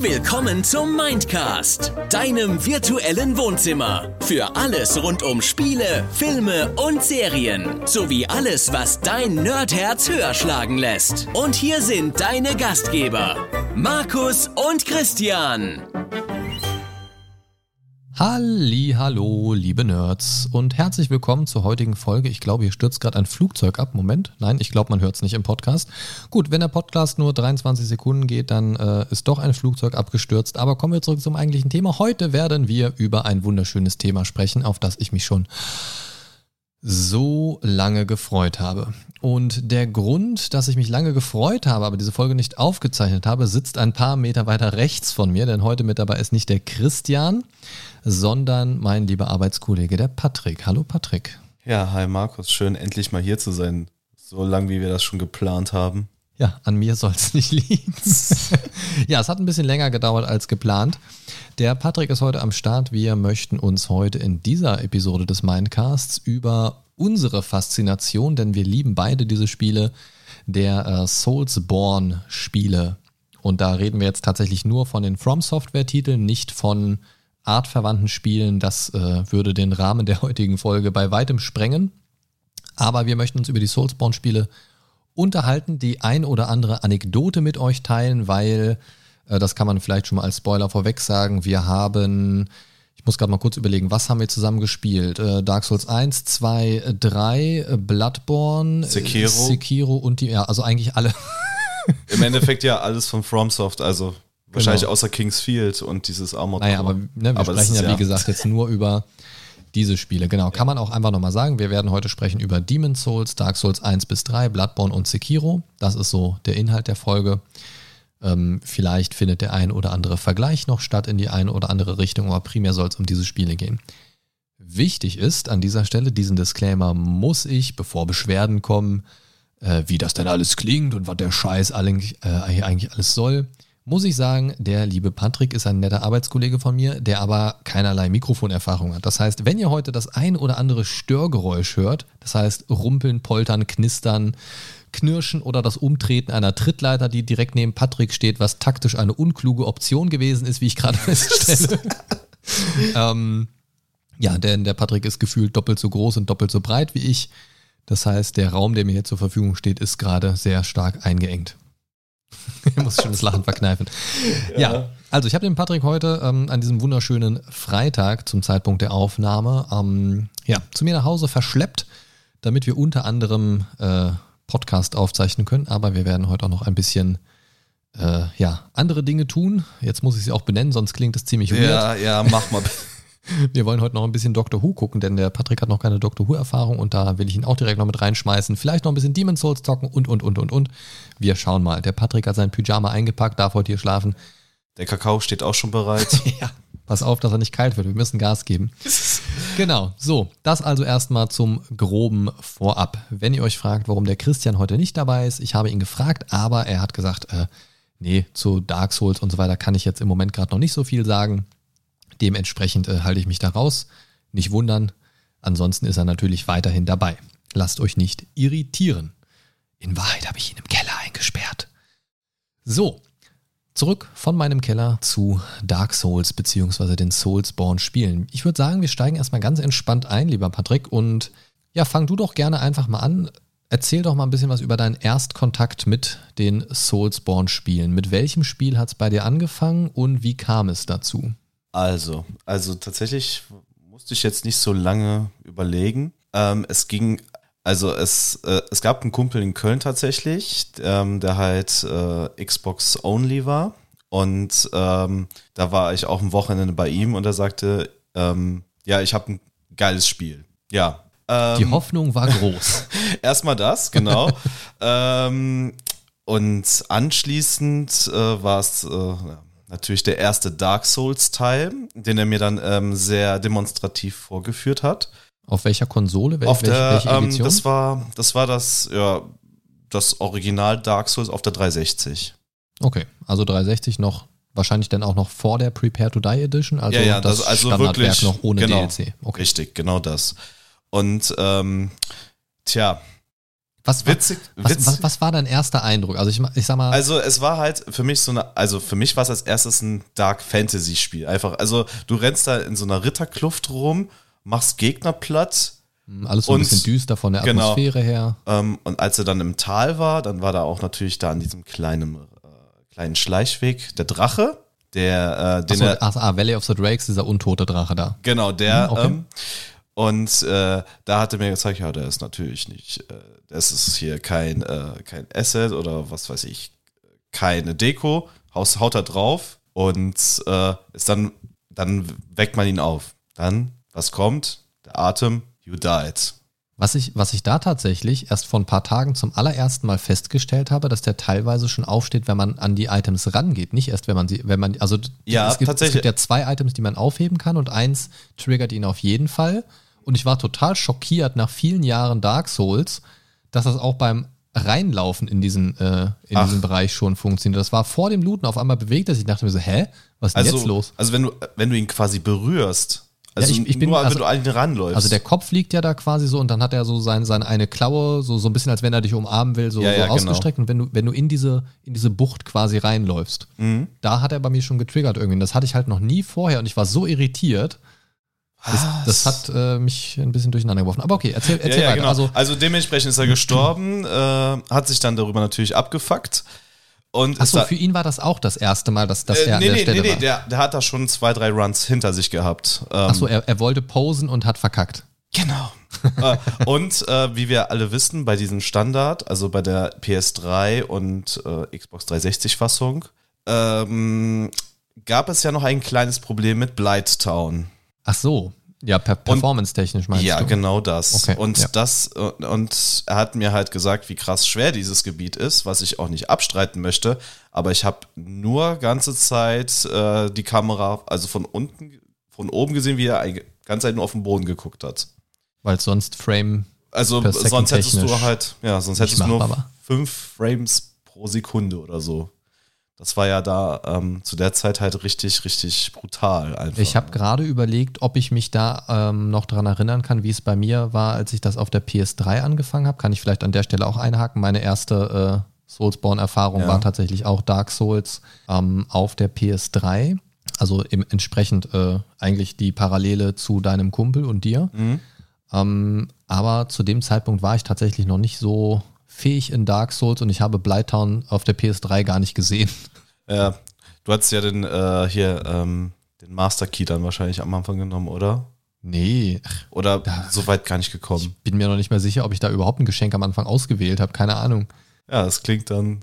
Willkommen zum Mindcast, deinem virtuellen Wohnzimmer. Für alles rund um Spiele, Filme und Serien. Sowie alles, was dein Nerdherz höher schlagen lässt. Und hier sind deine Gastgeber, Markus und Christian. Halli, hallo, liebe Nerds und herzlich willkommen zur heutigen Folge. Ich glaube, hier stürzt gerade ein Flugzeug ab. Moment, nein, ich glaube, man hört es nicht im Podcast. Gut, wenn der Podcast nur 23 Sekunden geht, dann äh, ist doch ein Flugzeug abgestürzt. Aber kommen wir zurück zum eigentlichen Thema. Heute werden wir über ein wunderschönes Thema sprechen, auf das ich mich schon so lange gefreut habe. Und der Grund, dass ich mich lange gefreut habe, aber diese Folge nicht aufgezeichnet habe, sitzt ein paar Meter weiter rechts von mir, denn heute mit dabei ist nicht der Christian, sondern mein lieber Arbeitskollege, der Patrick. Hallo Patrick. Ja, hi Markus, schön endlich mal hier zu sein. So lang, wie wir das schon geplant haben. Ja, an mir soll es nicht liegen. ja, es hat ein bisschen länger gedauert als geplant. Der Patrick ist heute am Start. Wir möchten uns heute in dieser Episode des Mindcasts über unsere Faszination, denn wir lieben beide diese Spiele, der äh, Soulsborne-Spiele. Und da reden wir jetzt tatsächlich nur von den From Software-Titeln, nicht von artverwandten Spielen. Das äh, würde den Rahmen der heutigen Folge bei weitem sprengen. Aber wir möchten uns über die Soulsborne-Spiele unterhalten, die ein oder andere Anekdote mit euch teilen, weil äh, das kann man vielleicht schon mal als Spoiler vorweg sagen. Wir haben, ich muss gerade mal kurz überlegen, was haben wir zusammen gespielt? Äh, Dark Souls 1, 2, 3, Bloodborne, Sekiro. Sekiro und die, ja, also eigentlich alle. Im Endeffekt ja alles von FromSoft, also wahrscheinlich genau. außer King's Field und dieses Armored Naja, aber ne, wir aber sprechen ja, ja, wie gesagt, jetzt nur über diese Spiele. Genau, kann man auch einfach nochmal sagen. Wir werden heute sprechen über Demon's Souls, Dark Souls 1 bis 3, Bloodborne und Sekiro. Das ist so der Inhalt der Folge. Ähm, vielleicht findet der ein oder andere Vergleich noch statt in die eine oder andere Richtung, aber primär soll es um diese Spiele gehen. Wichtig ist an dieser Stelle, diesen Disclaimer muss ich, bevor Beschwerden kommen, äh, wie das denn alles klingt und was der Scheiß eigentlich, äh, eigentlich alles soll, muss ich sagen, der liebe Patrick ist ein netter Arbeitskollege von mir, der aber keinerlei Mikrofonerfahrung hat. Das heißt, wenn ihr heute das ein oder andere Störgeräusch hört, das heißt Rumpeln, Poltern, Knistern, Knirschen oder das Umtreten einer Trittleiter, die direkt neben Patrick steht, was taktisch eine unkluge Option gewesen ist, wie ich gerade feststelle. ähm, ja, denn der Patrick ist gefühlt doppelt so groß und doppelt so breit wie ich. Das heißt, der Raum, der mir hier zur Verfügung steht, ist gerade sehr stark eingeengt. ich muss schon das Lachen verkneifen. Ja, ja also ich habe den Patrick heute ähm, an diesem wunderschönen Freitag zum Zeitpunkt der Aufnahme ähm, ja, zu mir nach Hause verschleppt, damit wir unter anderem äh, Podcast aufzeichnen können, aber wir werden heute auch noch ein bisschen äh, ja, andere Dinge tun. Jetzt muss ich sie auch benennen, sonst klingt es ziemlich weird. Ja, ja, mach mal. Wir wollen heute noch ein bisschen Doctor Who gucken, denn der Patrick hat noch keine Doctor Who-Erfahrung und da will ich ihn auch direkt noch mit reinschmeißen. Vielleicht noch ein bisschen Demon's Souls zocken und, und, und, und, und. Wir schauen mal. Der Patrick hat sein Pyjama eingepackt, darf heute hier schlafen. Der Kakao steht auch schon bereit. ja, pass auf, dass er nicht kalt wird. Wir müssen Gas geben. genau, so, das also erstmal zum groben Vorab. Wenn ihr euch fragt, warum der Christian heute nicht dabei ist, ich habe ihn gefragt, aber er hat gesagt, äh, nee, zu Dark Souls und so weiter kann ich jetzt im Moment gerade noch nicht so viel sagen. Dementsprechend äh, halte ich mich da raus. Nicht wundern. Ansonsten ist er natürlich weiterhin dabei. Lasst euch nicht irritieren. In Wahrheit habe ich ihn im Keller eingesperrt. So, Zurück von meinem Keller zu Dark Souls bzw. den Soulsborne Spielen. Ich würde sagen, wir steigen erstmal ganz entspannt ein, lieber Patrick. Und ja, fang du doch gerne einfach mal an. Erzähl doch mal ein bisschen was über deinen Erstkontakt mit den Soulsborne Spielen. Mit welchem Spiel hat es bei dir angefangen und wie kam es dazu? Also, also tatsächlich musste ich jetzt nicht so lange überlegen. Ähm, es ging also es, äh, es gab einen Kumpel in Köln tatsächlich, ähm, der halt äh, Xbox Only war. Und ähm, da war ich auch am Wochenende bei ihm und er sagte, ähm, ja, ich habe ein geiles Spiel. Ja. Die ähm, Hoffnung war groß. Erstmal das, genau. Ähm, und anschließend äh, war es äh, natürlich der erste Dark Souls-Teil, den er mir dann ähm, sehr demonstrativ vorgeführt hat. Auf welcher Konsole? Wel auf welche, der, welche Edition? Ähm, das war das war das ja das Original Dark Souls auf der 360. Okay, also 360 noch wahrscheinlich dann auch noch vor der Prepare to Die Edition, also ja, ja, das, das also Standardwerk wirklich, noch ohne genau, DLC. Okay. Richtig, genau das. Und ähm, tja, Was, witzig, was, witzig. Was, was, war dein erster Eindruck? Also ich, ich sag mal. Also es war halt für mich so eine, also für mich war es als erstes ein Dark Fantasy Spiel. Einfach, also du rennst da in so einer Ritterkluft rum, machst Gegner platt. Hm, alles so und, ein bisschen düster von der genau, Atmosphäre her. Ähm, und als er dann im Tal war, dann war da auch natürlich da an diesem kleinen, äh, kleinen Schleichweg der Drache. Der, äh, den Achso, ach, ah, Valley of the Drakes, dieser untote Drache da. Genau, der. Hm, okay. ähm, und äh, da hatte mir gezeigt, ja, der ist natürlich nicht, äh, das ist hier kein, äh, kein Asset oder was weiß ich, keine Deko. Haus haut er drauf und äh, ist dann, dann weckt man ihn auf. Dann, was kommt? Der Atem, you died. Was ich, was ich da tatsächlich erst vor ein paar Tagen zum allerersten Mal festgestellt habe, dass der teilweise schon aufsteht, wenn man an die Items rangeht. Nicht erst, wenn man sie, wenn man, also ja, es, gibt, tatsächlich. es gibt ja zwei Items, die man aufheben kann und eins triggert ihn auf jeden Fall. Und ich war total schockiert nach vielen Jahren Dark Souls, dass das auch beim Reinlaufen in diesen, äh, in diesen Bereich schon funktioniert. Das war vor dem Looten, auf einmal bewegt sich. Ich dachte mir so, hä? Was ist denn also, jetzt los? Also wenn du, wenn du ihn quasi berührst, also ja, ich, ich bin, nur, also, wenn du an ihn ranläufst. Also der Kopf liegt ja da quasi so und dann hat er so sein, seine eine Klaue, so, so ein bisschen, als wenn er dich umarmen will, so, ja, so ja, genau. ausgestreckt. Genau. Und wenn du, wenn du in diese, in diese Bucht quasi reinläufst, mhm. da hat er bei mir schon getriggert irgendwie. Das hatte ich halt noch nie vorher und ich war so irritiert. Das, das, hat äh, mich ein bisschen durcheinander geworfen. Aber okay, erzähl, erzähl ja, weiter. Genau. Also, also, dementsprechend ist er gestorben, äh, hat sich dann darüber natürlich abgefuckt. Und Achso, für ihn war das auch das erste Mal, dass, dass äh, er nee, an der nee, Stelle nee, war. Nee, der, der hat da schon zwei, drei Runs hinter sich gehabt. Ähm, Achso, er, er wollte posen und hat verkackt. Genau. Äh, und äh, wie wir alle wissen, bei diesem Standard, also bei der PS3 und äh, Xbox 360 Fassung, ähm, gab es ja noch ein kleines Problem mit Blighttown. Ach so. Ja, per performance-technisch meinst ja, du? Ja, genau das. Okay, und ja. das und er hat mir halt gesagt, wie krass schwer dieses Gebiet ist, was ich auch nicht abstreiten möchte. Aber ich habe nur ganze Zeit äh, die Kamera, also von unten, von oben gesehen, wie er die ganze Zeit nur auf den Boden geguckt hat. Weil sonst Frame. Also sonst hättest du halt, ja, sonst hättest du nur fünf Frames pro Sekunde oder so. Das war ja da ähm, zu der Zeit halt richtig, richtig brutal. Einfach. Ich habe gerade überlegt, ob ich mich da ähm, noch daran erinnern kann, wie es bei mir war, als ich das auf der PS3 angefangen habe. Kann ich vielleicht an der Stelle auch einhaken. Meine erste äh, Soulsborne-Erfahrung ja. war tatsächlich auch Dark Souls ähm, auf der PS3. Also im, entsprechend äh, eigentlich die Parallele zu deinem Kumpel und dir. Mhm. Ähm, aber zu dem Zeitpunkt war ich tatsächlich noch nicht so fähig in Dark Souls und ich habe Blighttown auf der PS3 gar nicht gesehen. Ja, du hattest ja den äh, hier ähm, den Master Key dann wahrscheinlich am Anfang genommen, oder? Nee. Oder da, so weit gar nicht gekommen. Ich bin mir noch nicht mehr sicher, ob ich da überhaupt ein Geschenk am Anfang ausgewählt habe. Keine Ahnung. Ja, das klingt dann.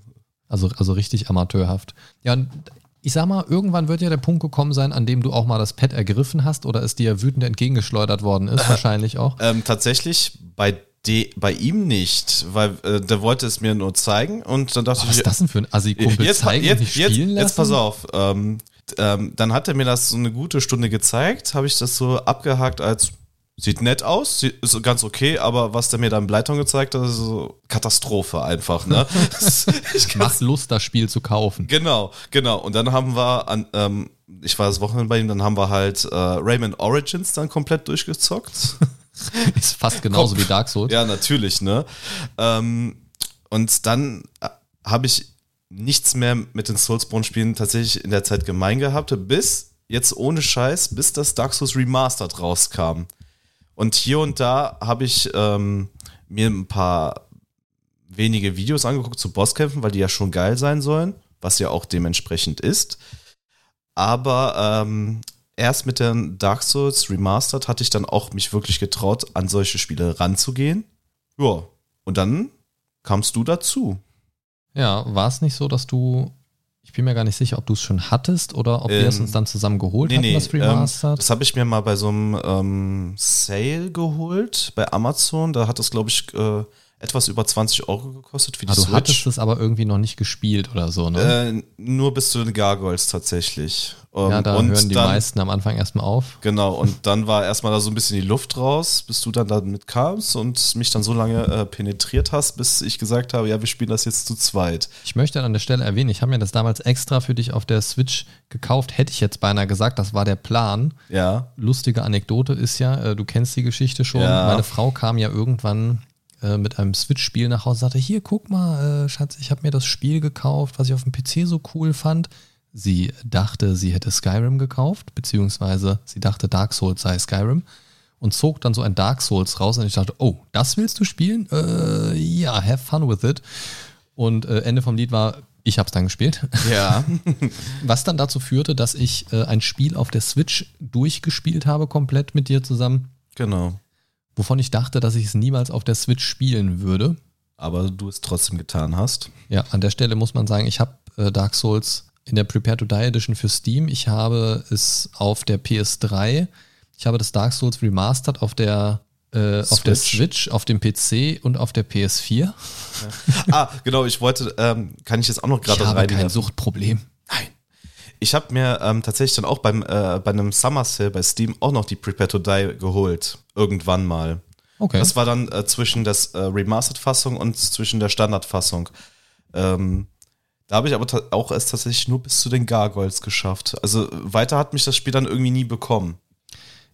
Also, also richtig amateurhaft. Ja, und ich sag mal, irgendwann wird ja der Punkt gekommen sein, an dem du auch mal das Pad ergriffen hast oder es dir wütend entgegengeschleudert worden ist, wahrscheinlich auch. Ähm, tatsächlich bei De, bei ihm nicht, weil äh, der wollte es mir nur zeigen und dann dachte oh, ich. Was ist das denn für ein Assi-Kumpel? Jetzt, zeigen jetzt, nicht spielen jetzt, lassen? jetzt pass auf. Ähm, ähm, dann hat er mir das so eine gute Stunde gezeigt, habe ich das so abgehakt als sieht nett aus, ist ganz okay, aber was der mir da im Bleiton gezeigt hat, ist so Katastrophe einfach. Ne? Macht Lust, das Spiel zu kaufen. Genau, genau. Und dann haben wir an, ähm, ich war das Wochenende bei ihm, dann haben wir halt äh, Rayman Origins dann komplett durchgezockt. Ist fast genauso Komm. wie Dark Souls. Ja, natürlich, ne? Ähm, und dann äh, habe ich nichts mehr mit den Soulsborne-Spielen tatsächlich in der Zeit gemein gehabt, bis jetzt ohne Scheiß, bis das Dark Souls Remastered rauskam. Und hier und da habe ich ähm, mir ein paar wenige Videos angeguckt zu Bosskämpfen, weil die ja schon geil sein sollen, was ja auch dementsprechend ist. Aber ähm, erst mit der Dark Souls Remastered hatte ich dann auch mich wirklich getraut, an solche Spiele ranzugehen. Ja, und dann kamst du dazu. Ja, war es nicht so, dass du, ich bin mir gar nicht sicher, ob du es schon hattest oder ob ähm, wir es uns dann zusammen geholt nee, hatten, das Remastered? Ähm, das habe ich mir mal bei so einem ähm, Sale geholt, bei Amazon. Da hat es, glaube ich, äh, etwas über 20 Euro gekostet für die ah, du Switch. hattest es aber irgendwie noch nicht gespielt oder so, ne? Äh, nur bis zu den Gargoyles tatsächlich. Um, ja, da und hören die dann, meisten am Anfang erstmal auf. Genau, und dann war erstmal da so ein bisschen die Luft raus, bis du dann damit kamst und mich dann so lange äh, penetriert hast, bis ich gesagt habe, ja, wir spielen das jetzt zu zweit. Ich möchte an der Stelle erwähnen, ich habe mir das damals extra für dich auf der Switch gekauft, hätte ich jetzt beinahe gesagt, das war der Plan. Ja. Lustige Anekdote ist ja, äh, du kennst die Geschichte schon, Ja. meine Frau kam ja irgendwann äh, mit einem Switch-Spiel nach Hause, sagte, hier, guck mal, äh, Schatz, ich habe mir das Spiel gekauft, was ich auf dem PC so cool fand. Sie dachte, sie hätte Skyrim gekauft, beziehungsweise sie dachte, Dark Souls sei Skyrim und zog dann so ein Dark Souls raus und ich dachte, oh, das willst du spielen? Äh, ja, have fun with it. Und äh, Ende vom Lied war, ich habe es dann gespielt. Ja. Was dann dazu führte, dass ich äh, ein Spiel auf der Switch durchgespielt habe, komplett mit dir zusammen. Genau. Wovon ich dachte, dass ich es niemals auf der Switch spielen würde. Aber du es trotzdem getan hast. Ja, an der Stelle muss man sagen, ich habe äh, Dark Souls in der Prepare to Die Edition für Steam. Ich habe es auf der PS3. Ich habe das Dark Souls Remastered auf der äh, auf der Switch, auf dem PC und auf der PS4. Ja. ah, genau, ich wollte, ähm, kann ich jetzt auch noch gerade rein? Ich habe kein Suchtproblem. Nein. Ich habe mir ähm, tatsächlich dann auch beim, äh, bei einem Summer Sale bei Steam auch noch die Prepare to Die geholt. Irgendwann mal. Okay. Das war dann äh, zwischen der äh, Remastered-Fassung und zwischen der Standard-Fassung. Ähm, da habe ich aber auch erst tatsächlich nur bis zu den Gargoyles geschafft. Also weiter hat mich das Spiel dann irgendwie nie bekommen.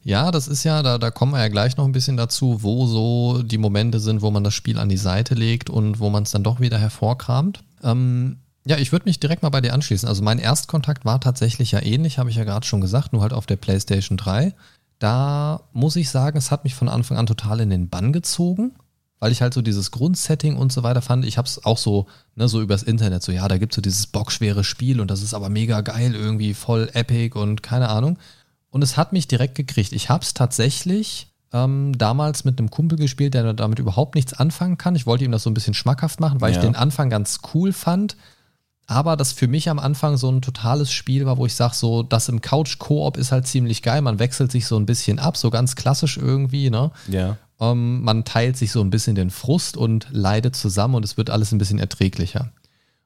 Ja, das ist ja, da, da kommen wir ja gleich noch ein bisschen dazu, wo so die Momente sind, wo man das Spiel an die Seite legt und wo man es dann doch wieder hervorkramt. Ähm, ja, ich würde mich direkt mal bei dir anschließen. Also mein Erstkontakt war tatsächlich ja ähnlich, habe ich ja gerade schon gesagt, nur halt auf der PlayStation 3. Da muss ich sagen, es hat mich von Anfang an total in den Bann gezogen, weil ich halt so dieses Grundsetting und so weiter fand. Ich habe es auch so, ne, so übers Internet, so ja, da gibt es so dieses bockschwere Spiel und das ist aber mega geil, irgendwie voll epic und keine Ahnung. Und es hat mich direkt gekriegt. Ich habe es tatsächlich ähm, damals mit einem Kumpel gespielt, der damit überhaupt nichts anfangen kann. Ich wollte ihm das so ein bisschen schmackhaft machen, weil ja. ich den Anfang ganz cool fand. Aber das für mich am Anfang so ein totales Spiel war, wo ich sage, so, das im Couch-Koop ist halt ziemlich geil. Man wechselt sich so ein bisschen ab, so ganz klassisch irgendwie, ne? Ja. Ähm, man teilt sich so ein bisschen den Frust und leidet zusammen und es wird alles ein bisschen erträglicher.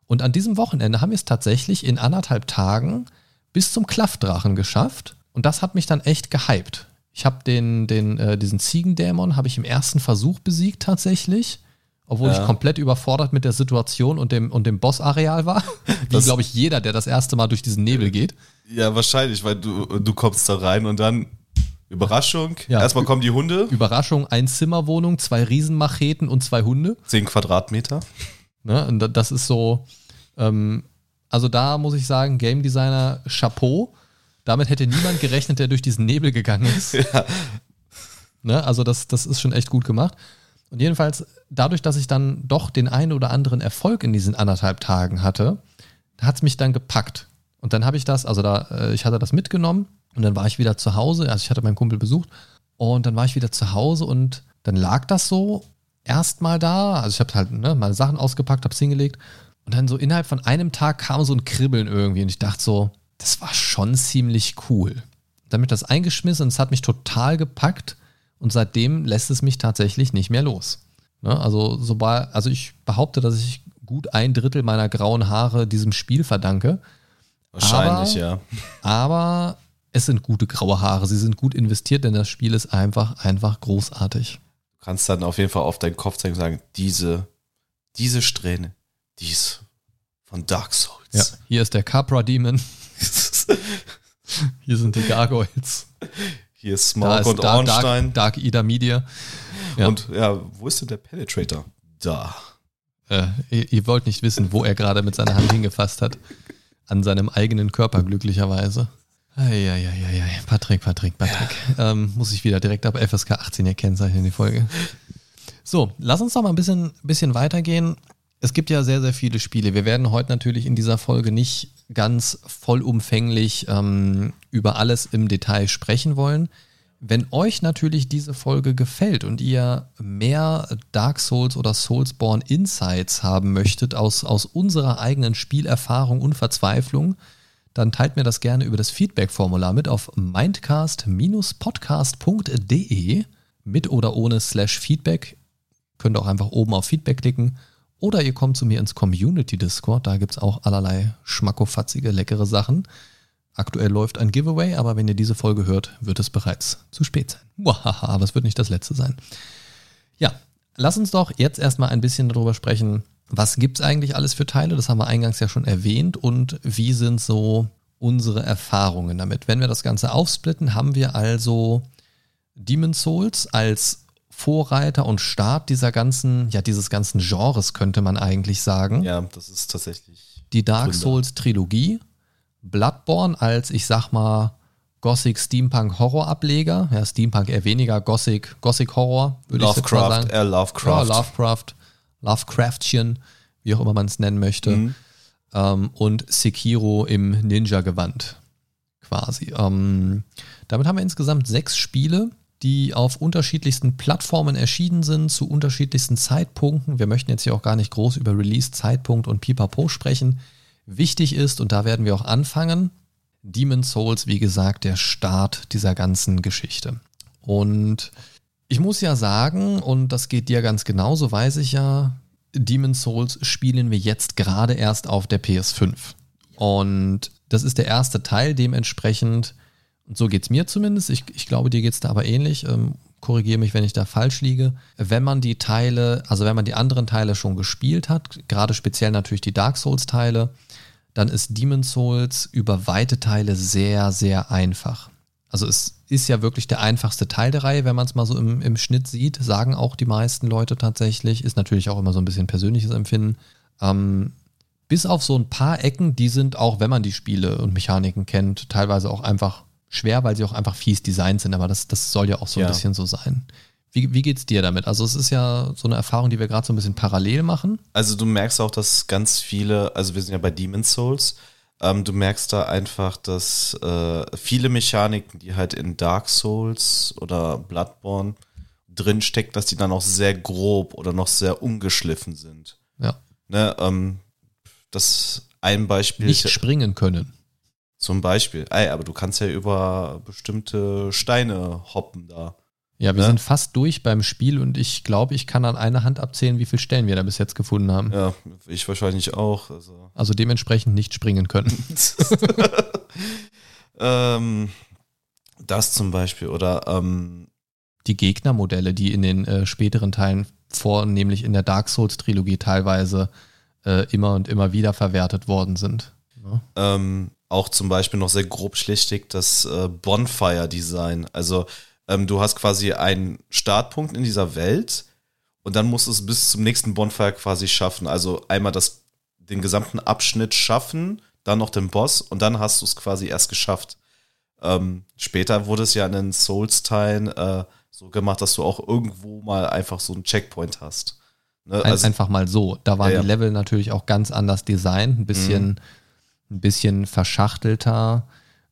Und an diesem Wochenende haben wir es tatsächlich in anderthalb Tagen bis zum Klaffdrachen geschafft. Und das hat mich dann echt gehypt. Ich habe den, den, äh, diesen Ziegendämon habe ich im ersten Versuch besiegt tatsächlich, obwohl ja. ich komplett überfordert mit der Situation und dem, und dem Bossareal war. Wie, glaube ich, jeder, der das erste Mal durch diesen Nebel geht. Ja, wahrscheinlich, weil du, du kommst da rein und dann Überraschung. Ja. Erstmal kommen die Hunde. Überraschung, ein Zimmerwohnung, zwei Riesenmacheten und zwei Hunde. Zehn Quadratmeter. Ne, und das ist so, ähm, also da muss ich sagen, Game Designer Chapeau damit hätte niemand gerechnet, der durch diesen Nebel gegangen ist. Ja. Ne? Also das, das ist schon echt gut gemacht. Und jedenfalls, dadurch, dass ich dann doch den einen oder anderen Erfolg in diesen anderthalb Tagen hatte, hat es mich dann gepackt. Und dann habe ich das, also da, äh, ich hatte das mitgenommen und dann war ich wieder zu Hause. Also ich hatte meinen Kumpel besucht und dann war ich wieder zu Hause und dann lag das so erstmal da. Also ich habe halt ne, meine Sachen ausgepackt, habe es hingelegt und dann so innerhalb von einem Tag kam so ein Kribbeln irgendwie und ich dachte so, das war schon ziemlich cool. Damit das eingeschmissen und es hat mich total gepackt und seitdem lässt es mich tatsächlich nicht mehr los. Ne? Also, sobald, also ich behaupte, dass ich gut ein Drittel meiner grauen Haare diesem Spiel verdanke. Wahrscheinlich, aber, ja. Aber es sind gute graue Haare. Sie sind gut investiert, denn das Spiel ist einfach, einfach großartig. Du kannst dann auf jeden Fall auf deinen Kopf zeigen und sagen, diese, diese Strähne, die ist von Dark Souls. Ja, hier ist der Capra Demon. Hier sind die Gargoyles. Hier ist Smaug und Dark, Ornstein. Dark, Dark Ida Media. Ja. Und ja, wo ist denn der Penetrator? Da. Äh, ihr, ihr, wollt nicht wissen, wo er gerade mit seiner Hand hingefasst hat. An seinem eigenen Körper, glücklicherweise. Eieieiei. Patrick, Patrick, Patrick. Ja. Ähm, muss ich wieder direkt ab FSK 18 erkennzeichnen, die Folge. So, lass uns doch mal ein bisschen, bisschen weitergehen. Es gibt ja sehr, sehr viele Spiele. Wir werden heute natürlich in dieser Folge nicht ganz vollumfänglich ähm, über alles im Detail sprechen wollen. Wenn euch natürlich diese Folge gefällt und ihr mehr Dark Souls oder Soulsborne Insights haben möchtet aus, aus unserer eigenen Spielerfahrung und Verzweiflung, dann teilt mir das gerne über das Feedback-Formular mit auf mindcast-podcast.de mit oder ohne slash Feedback. Könnt auch einfach oben auf Feedback klicken oder ihr kommt zu mir ins Community Discord, da gibt es auch allerlei schmackofatzige, leckere Sachen. Aktuell läuft ein Giveaway, aber wenn ihr diese Folge hört, wird es bereits zu spät sein. Wahaha, aber es wird nicht das letzte sein. Ja, lass uns doch jetzt erstmal ein bisschen darüber sprechen, was gibt es eigentlich alles für Teile? Das haben wir eingangs ja schon erwähnt. Und wie sind so unsere Erfahrungen damit? Wenn wir das Ganze aufsplitten, haben wir also Demon Souls als Vorreiter und Start dieser ganzen, ja, dieses ganzen Genres, könnte man eigentlich sagen. Ja, das ist tatsächlich. Die Dark Souls Trilogie, Bloodborne als, ich sag mal, Gothic Steampunk Horror Ableger. Ja, Steampunk eher weniger, Gothic, Gothic Horror, würde ich mal sagen. Eher Lovecraft. Ja, Lovecraft, Lovecraftchen, wie auch immer man es nennen möchte. Mhm. Ähm, und Sekiro im Ninja-Gewand quasi. Ähm, damit haben wir insgesamt sechs Spiele, die auf unterschiedlichsten Plattformen erschienen sind, zu unterschiedlichsten Zeitpunkten. Wir möchten jetzt hier auch gar nicht groß über Release-Zeitpunkt und Pipapo sprechen. Wichtig ist, und da werden wir auch anfangen, Demon's Souls, wie gesagt, der Start dieser ganzen Geschichte. Und ich muss ja sagen, und das geht dir ganz genauso, weiß ich ja, Demon's Souls spielen wir jetzt gerade erst auf der PS5. Und das ist der erste Teil, dementsprechend, und so geht es mir zumindest, ich, ich glaube, dir geht es da aber ähnlich, ähm, korrigiere mich, wenn ich da falsch liege, wenn man die Teile, also wenn man die anderen Teile schon gespielt hat, gerade speziell natürlich die Dark Souls-Teile, dann ist Demon's Souls über weite Teile sehr, sehr einfach. Also es ist ja wirklich der einfachste Teil der Reihe, wenn man es mal so im, im Schnitt sieht, sagen auch die meisten Leute tatsächlich. Ist natürlich auch immer so ein bisschen persönliches Empfinden. Ähm, bis auf so ein paar Ecken, die sind auch, wenn man die Spiele und Mechaniken kennt, teilweise auch einfach schwer, weil sie auch einfach fies designt sind. Aber das, das soll ja auch so ja. ein bisschen so sein. Wie, wie geht's dir damit? Also es ist ja so eine Erfahrung, die wir gerade so ein bisschen parallel machen. Also du merkst auch, dass ganz viele, also wir sind ja bei Demon's Souls, ähm, du merkst da einfach, dass äh, viele Mechaniken, die halt in Dark Souls oder Bloodborne drin stecken, dass die dann auch sehr grob oder noch sehr ungeschliffen sind. Ja. Ne, ähm, das ein Beispiel. Nicht springen können. Zum Beispiel. Ey, aber du kannst ja über bestimmte Steine hoppen da. Ja, wir ne? sind fast durch beim Spiel und ich glaube, ich kann an einer Hand abzählen, wie viele Stellen wir da bis jetzt gefunden haben. Ja, ich wahrscheinlich auch. Also, also dementsprechend nicht springen können. ähm, das zum Beispiel oder ähm, die Gegnermodelle, die in den äh, späteren Teilen, vornehmlich in der Dark Souls-Trilogie teilweise äh, immer und immer wieder verwertet worden sind. Ja. Ähm, auch zum Beispiel noch sehr grob schlichtig das äh, Bonfire-Design. Also ähm, du hast quasi einen Startpunkt in dieser Welt und dann musst du es bis zum nächsten Bonfire quasi schaffen. Also einmal das, den gesamten Abschnitt schaffen, dann noch den Boss und dann hast du es quasi erst geschafft. Ähm, später wurde es ja in den Souls-Teilen äh, so gemacht, dass du auch irgendwo mal einfach so einen Checkpoint hast. Ne? Also, einfach mal so. Da waren ja, die Level natürlich auch ganz anders designt, ein bisschen, mhm. Ein bisschen verschachtelter.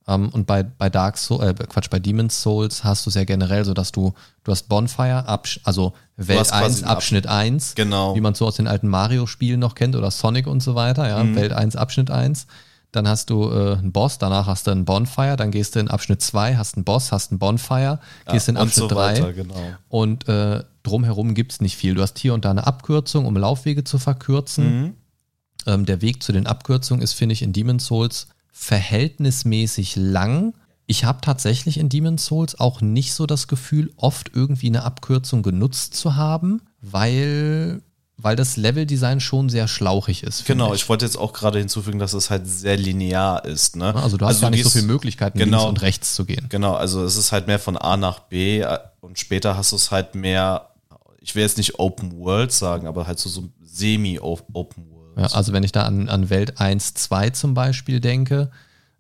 Um, ähm, und bei, bei Dark Souls, äh, Quatsch, bei Demon's Souls hast du es ja generell so, dass du, du hast Bonfire, Absch also Welt 1, Abschnitt 1, genau. wie man so aus den alten Mario-Spielen noch kennt oder Sonic und so weiter, ja, mhm. Welt 1, Abschnitt 1. Dann hast du äh, einen Boss, danach hast du einen Bonfire, dann gehst du in Abschnitt 2, hast einen Boss, hast einen Bonfire, gehst ja, in Abschnitt 3 so genau. und äh, drumherum gibt es nicht viel. Du hast hier und da eine Abkürzung, um Laufwege zu verkürzen. Mhm. Ähm, der Weg zu den Abkürzungen ist, finde ich, in Demon's Souls verhältnismäßig lang. Ich habe tatsächlich in Demon's Souls auch nicht so das Gefühl, oft irgendwie eine Abkürzung genutzt zu haben, weil, weil das Leveldesign schon sehr schlauchig ist. Genau, ich. ich. wollte jetzt auch gerade hinzufügen, dass es halt sehr linear ist. Ne? Also du hast also gar nicht so viele Möglichkeiten, genau, links und rechts zu gehen. Genau, also es ist halt mehr von A nach B äh, und später hast du es halt mehr, ich will jetzt nicht Open World sagen, aber halt so, so semi-Open World. Ja, also wenn ich da an, an Welt 1, 2 zum Beispiel denke,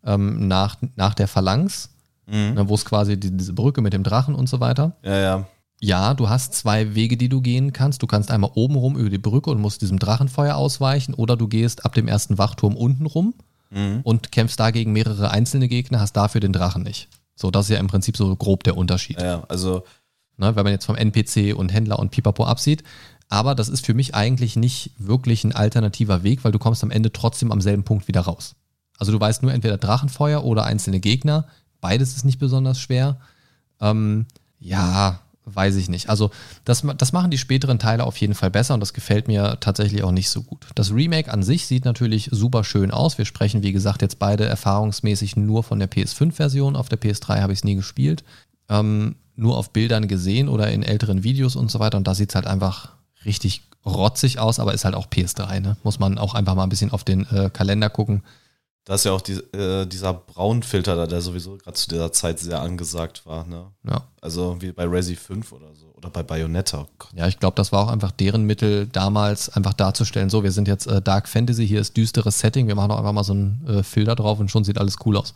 ähm, nach, nach der Phalanx, mhm. ne, wo es quasi die, diese Brücke mit dem Drachen und so weiter. Ja, ja. Ja, du hast zwei Wege, die du gehen kannst. Du kannst einmal oben rum über die Brücke und musst diesem Drachenfeuer ausweichen oder du gehst ab dem ersten Wachturm unten rum mhm. und kämpfst dagegen mehrere einzelne Gegner, hast dafür den Drachen nicht. So, das ist ja im Prinzip so grob der Unterschied. Ja, also. Ne, wenn man jetzt vom NPC und Händler und Pipapo absieht, aber das ist für mich eigentlich nicht wirklich ein alternativer Weg, weil du kommst am Ende trotzdem am selben Punkt wieder raus. Also du weißt nur entweder Drachenfeuer oder einzelne Gegner. Beides ist nicht besonders schwer. Ähm, ja, weiß ich nicht. Also das, das machen die späteren Teile auf jeden Fall besser und das gefällt mir tatsächlich auch nicht so gut. Das Remake an sich sieht natürlich super schön aus. Wir sprechen, wie gesagt, jetzt beide erfahrungsmäßig nur von der PS5-Version. Auf der PS3 habe ich es nie gespielt. Ähm, nur auf Bildern gesehen oder in älteren Videos und so weiter. Und da sieht es halt einfach richtig rotzig aus, aber ist halt auch PS3, ne? Muss man auch einfach mal ein bisschen auf den äh, Kalender gucken. Da ist ja auch die, äh, dieser Braunfilter da, der sowieso gerade zu dieser Zeit sehr angesagt war. Ne? Ja. Also wie bei Resi 5 oder so. Oder bei Bayonetta. Oh ja, ich glaube, das war auch einfach deren Mittel damals, einfach darzustellen, so, wir sind jetzt äh, Dark Fantasy, hier ist düsteres Setting, wir machen doch einfach mal so einen äh, Filter drauf und schon sieht alles cool aus.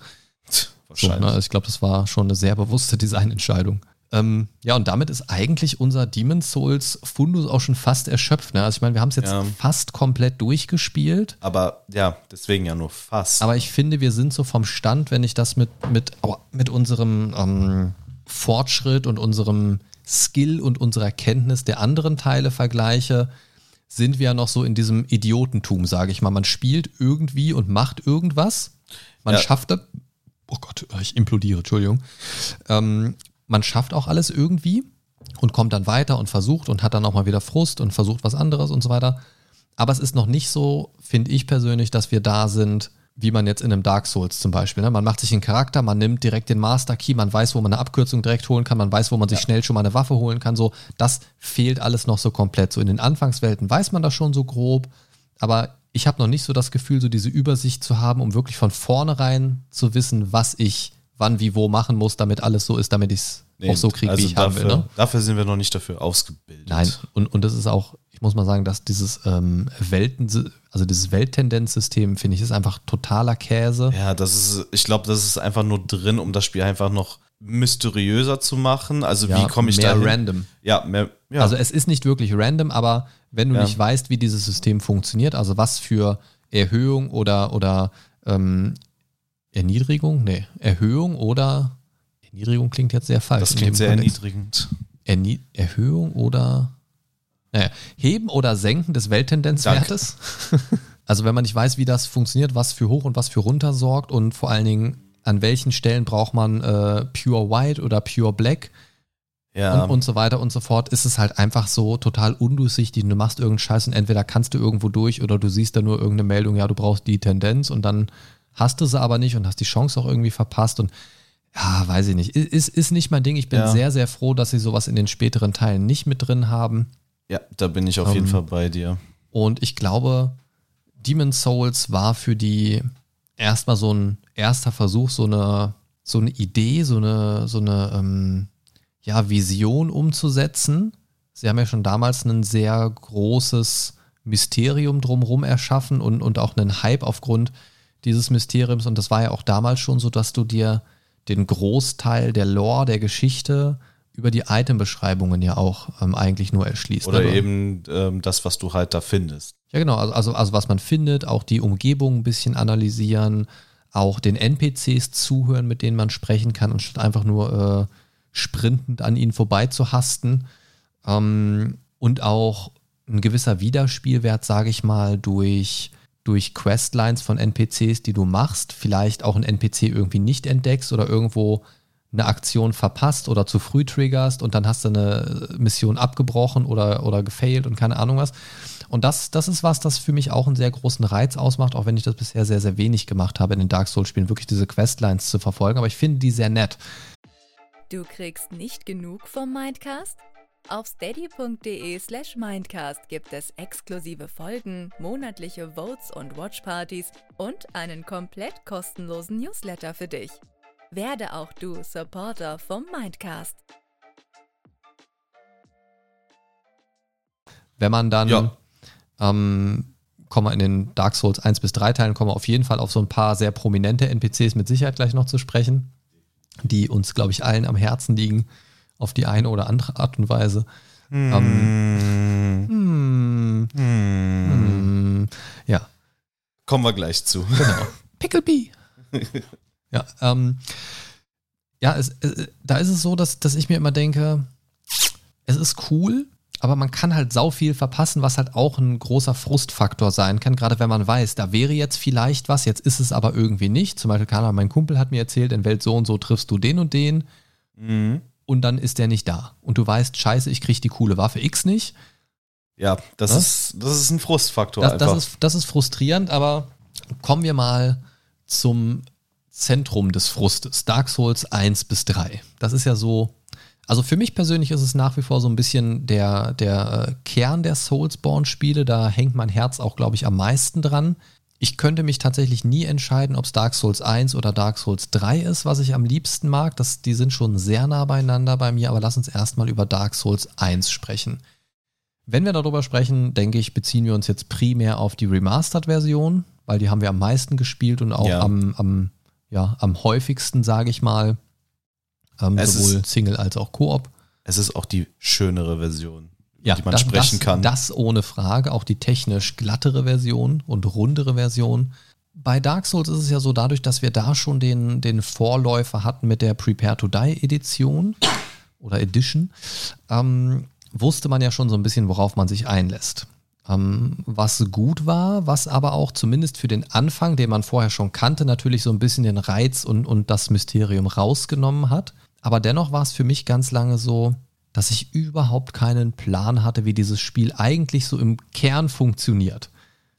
Wahrscheinlich. So, ne? ich glaube, das war schon eine sehr bewusste Designentscheidung. Ähm, ja, und damit ist eigentlich unser Demon's Souls Fundus auch schon fast erschöpft. Ne? Also ich meine, wir haben es jetzt ja. fast komplett durchgespielt. Aber ja, deswegen ja nur fast. Aber ich finde, wir sind so vom Stand, wenn ich das mit, mit, oh, mit unserem ähm, Fortschritt und unserem Skill und unserer Kenntnis der anderen Teile vergleiche, sind wir ja noch so in diesem Idiotentum, sage ich mal. Man spielt irgendwie und macht irgendwas. Man ja. schafft das. Oh Gott, ich implodiere, Entschuldigung. Ähm, man schafft auch alles irgendwie und kommt dann weiter und versucht und hat dann auch mal wieder Frust und versucht was anderes und so weiter. Aber es ist noch nicht so, finde ich persönlich, dass wir da sind, wie man jetzt in einem Dark Souls zum Beispiel. Ne? Man macht sich einen Charakter, man nimmt direkt den Master Key, man weiß, wo man eine Abkürzung direkt holen kann, man weiß, wo man sich ja. schnell schon mal eine Waffe holen kann. So, das fehlt alles noch so komplett. So in den Anfangswelten weiß man das schon so grob, aber ich habe noch nicht so das Gefühl, so diese Übersicht zu haben, um wirklich von vornherein zu wissen, was ich wann, wie, wo machen muss, damit alles so ist, damit ich es nee, auch so kriege, also wie ich dafür, haben will. Ne? Dafür sind wir noch nicht dafür ausgebildet. Nein, und, und das ist auch, ich muss mal sagen, dass dieses ähm, Welten, also dieses Welttendenzsystem, finde ich, ist einfach totaler Käse. Ja, das ist, ich glaube, das ist einfach nur drin, um das Spiel einfach noch mysteriöser zu machen. Also ja, wie komme ich mehr da random. Ja, mehr, ja. Also es ist nicht wirklich random, aber wenn du ja. nicht weißt, wie dieses System funktioniert, also was für Erhöhung oder, oder ähm, Erniedrigung? Nee, Erhöhung oder Erniedrigung klingt jetzt sehr falsch. Das klingt sehr Kontext. erniedrigend. Ernie Erhöhung oder naja, Heben oder Senken des Welttendenzwertes. also wenn man nicht weiß, wie das funktioniert, was für hoch und was für runter sorgt und vor allen Dingen an welchen Stellen braucht man äh, Pure White oder Pure Black ja. und, und so weiter und so fort, ist es halt einfach so total undurchsichtig. Du machst irgendeinen Scheiß und entweder kannst du irgendwo durch oder du siehst da nur irgendeine Meldung, ja, du brauchst die Tendenz und dann hast du sie aber nicht und hast die Chance auch irgendwie verpasst und ja, weiß ich nicht. Ist, ist nicht mein Ding. Ich bin ja. sehr, sehr froh, dass sie sowas in den späteren Teilen nicht mit drin haben. Ja, da bin ich auf um, jeden ähm, Fall bei dir. Und ich glaube, Demon's Souls war für die erstmal so ein erster Versuch, so eine, so eine Idee, so eine, so eine ähm, ja, Vision umzusetzen. Sie haben ja schon damals ein sehr großes Mysterium drumherum erschaffen und, und auch einen Hype aufgrund dieses Mysteriums. Und das war ja auch damals schon so, dass du dir den Großteil der Lore, der Geschichte über die Itembeschreibungen ja auch ähm, eigentlich nur erschließt. Oder ne? eben ähm, das, was du halt da findest. Ja, genau. Also, also, also was man findet, auch die Umgebung ein bisschen analysieren, auch den NPCs zuhören, mit denen man sprechen kann, anstatt einfach nur äh, sprintend an ihnen vorbei zu hasten. Ähm, und auch ein gewisser Wiederspielwert, sage ich mal, durch durch Questlines von NPCs, die du machst, vielleicht auch ein NPC irgendwie nicht entdeckst oder irgendwo eine Aktion verpasst oder zu früh triggerst und dann hast du eine Mission abgebrochen oder, oder gefailt und keine Ahnung was. Und das, das ist was, das für mich auch einen sehr großen Reiz ausmacht, auch wenn ich das bisher sehr, sehr wenig gemacht habe in den Dark Souls-Spielen, wirklich diese Questlines zu verfolgen. Aber ich finde die sehr nett. Du kriegst nicht genug vom Mindcast? Auf steady.de slash mindcast gibt es exklusive Folgen, monatliche Votes und Watchpartys und einen komplett kostenlosen Newsletter für dich. Werde auch du Supporter vom Mindcast. Wenn man dann, ja. ähm, kommen wir in den Dark Souls 1 bis 3 Teilen, kommen wir auf jeden Fall auf so ein paar sehr prominente NPCs mit Sicherheit gleich noch zu sprechen, die uns, glaube ich, allen am Herzen liegen auf die eine oder andere Art und Weise. Mm. Ähm, mm. Mm. Ja. Kommen wir gleich zu. Genau. Picklebee. ja, ähm, ja, es, äh, da ist es so, dass, dass ich mir immer denke, es ist cool, aber man kann halt sau viel verpassen, was halt auch ein großer Frustfaktor sein kann, gerade wenn man weiß, da wäre jetzt vielleicht was, jetzt ist es aber irgendwie nicht. Zum Beispiel, Karl, mein Kumpel hat mir erzählt, in Welt so und so triffst du den und den. Mhm und dann ist der nicht da. Und du weißt, scheiße, ich kriege die coole Waffe X nicht. Ja, das, ist, das ist ein Frustfaktor. Das, das, ist, das ist frustrierend, aber kommen wir mal zum Zentrum des Frustes. Dark Souls 1 bis 3. Das ist ja so. Also für mich persönlich ist es nach wie vor so ein bisschen der, der äh, Kern der Soulsborne-Spiele. Da hängt mein Herz auch, glaube ich, am meisten dran. Ich könnte mich tatsächlich nie entscheiden, ob es Dark Souls 1 oder Dark Souls 3 ist, was ich am liebsten mag. Das, die sind schon sehr nah beieinander bei mir, aber lass uns erstmal über Dark Souls 1 sprechen. Wenn wir darüber sprechen, denke ich, beziehen wir uns jetzt primär auf die Remastered-Version, weil die haben wir am meisten gespielt und auch ja. am, am, ja, am häufigsten, sage ich mal. Ähm, sowohl Single als auch Koop. Es ist auch die schönere Version ja, die man das, sprechen kann. Das ohne Frage, auch die technisch glattere Version und rundere Version. Bei Dark Souls ist es ja so, dadurch, dass wir da schon den, den Vorläufer hatten mit der Prepare to Die Edition oder Edition, ähm, wusste man ja schon so ein bisschen, worauf man sich einlässt. Ähm, was gut war, was aber auch zumindest für den Anfang, den man vorher schon kannte, natürlich so ein bisschen den Reiz und, und das Mysterium rausgenommen hat. Aber dennoch war es für mich ganz lange so, dass ich überhaupt keinen Plan hatte, wie dieses Spiel eigentlich so im Kern funktioniert.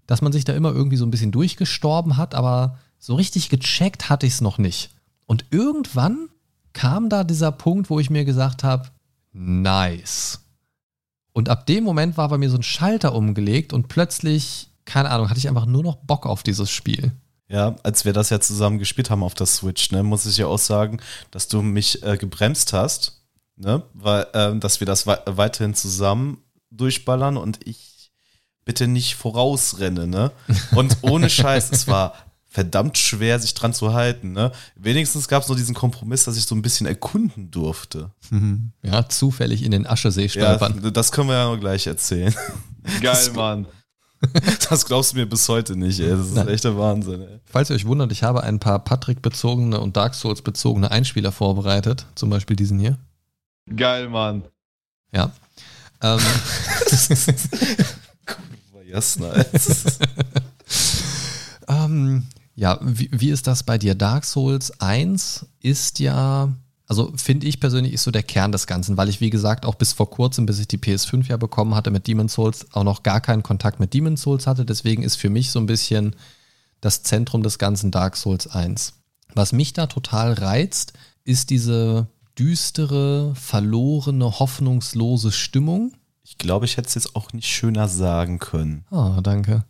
Dass man sich da immer irgendwie so ein bisschen durchgestorben hat, aber so richtig gecheckt hatte ich es noch nicht. Und irgendwann kam da dieser Punkt, wo ich mir gesagt habe, nice. Und ab dem Moment war bei mir so ein Schalter umgelegt und plötzlich, keine Ahnung, hatte ich einfach nur noch Bock auf dieses Spiel. Ja, als wir das ja zusammen gespielt haben auf der Switch, ne, muss ich ja auch sagen, dass du mich äh, gebremst hast ne? Weil, ähm, dass wir das we weiterhin zusammen durchballern und ich bitte nicht vorausrenne, ne? Und ohne Scheiß, es war verdammt schwer, sich dran zu halten, ne? Wenigstens gab es nur diesen Kompromiss, dass ich so ein bisschen erkunden durfte. Mhm. Ja, zufällig in den Aschesee stolpern. Ja, das können wir ja noch gleich erzählen. Geil, Mann. Das glaubst du mir bis heute nicht, ey. Das ist Nein. echter Wahnsinn, ey. Falls ihr euch wundert, ich habe ein paar Patrick-bezogene und Dark Souls-bezogene Einspieler vorbereitet. Zum Beispiel diesen hier. Geil, Mann. Ja. Ähm. yes, nice. ähm, ja, wie, wie ist das bei dir? Dark Souls 1 ist ja, also finde ich persönlich, ist so der Kern des Ganzen, weil ich, wie gesagt, auch bis vor kurzem, bis ich die PS5 ja bekommen hatte mit Demon's Souls, auch noch gar keinen Kontakt mit Demon's Souls hatte. Deswegen ist für mich so ein bisschen das Zentrum des ganzen Dark Souls 1. Was mich da total reizt, ist diese düstere, verlorene, hoffnungslose Stimmung. Ich glaube, ich hätte es jetzt auch nicht schöner sagen können. Ah, danke.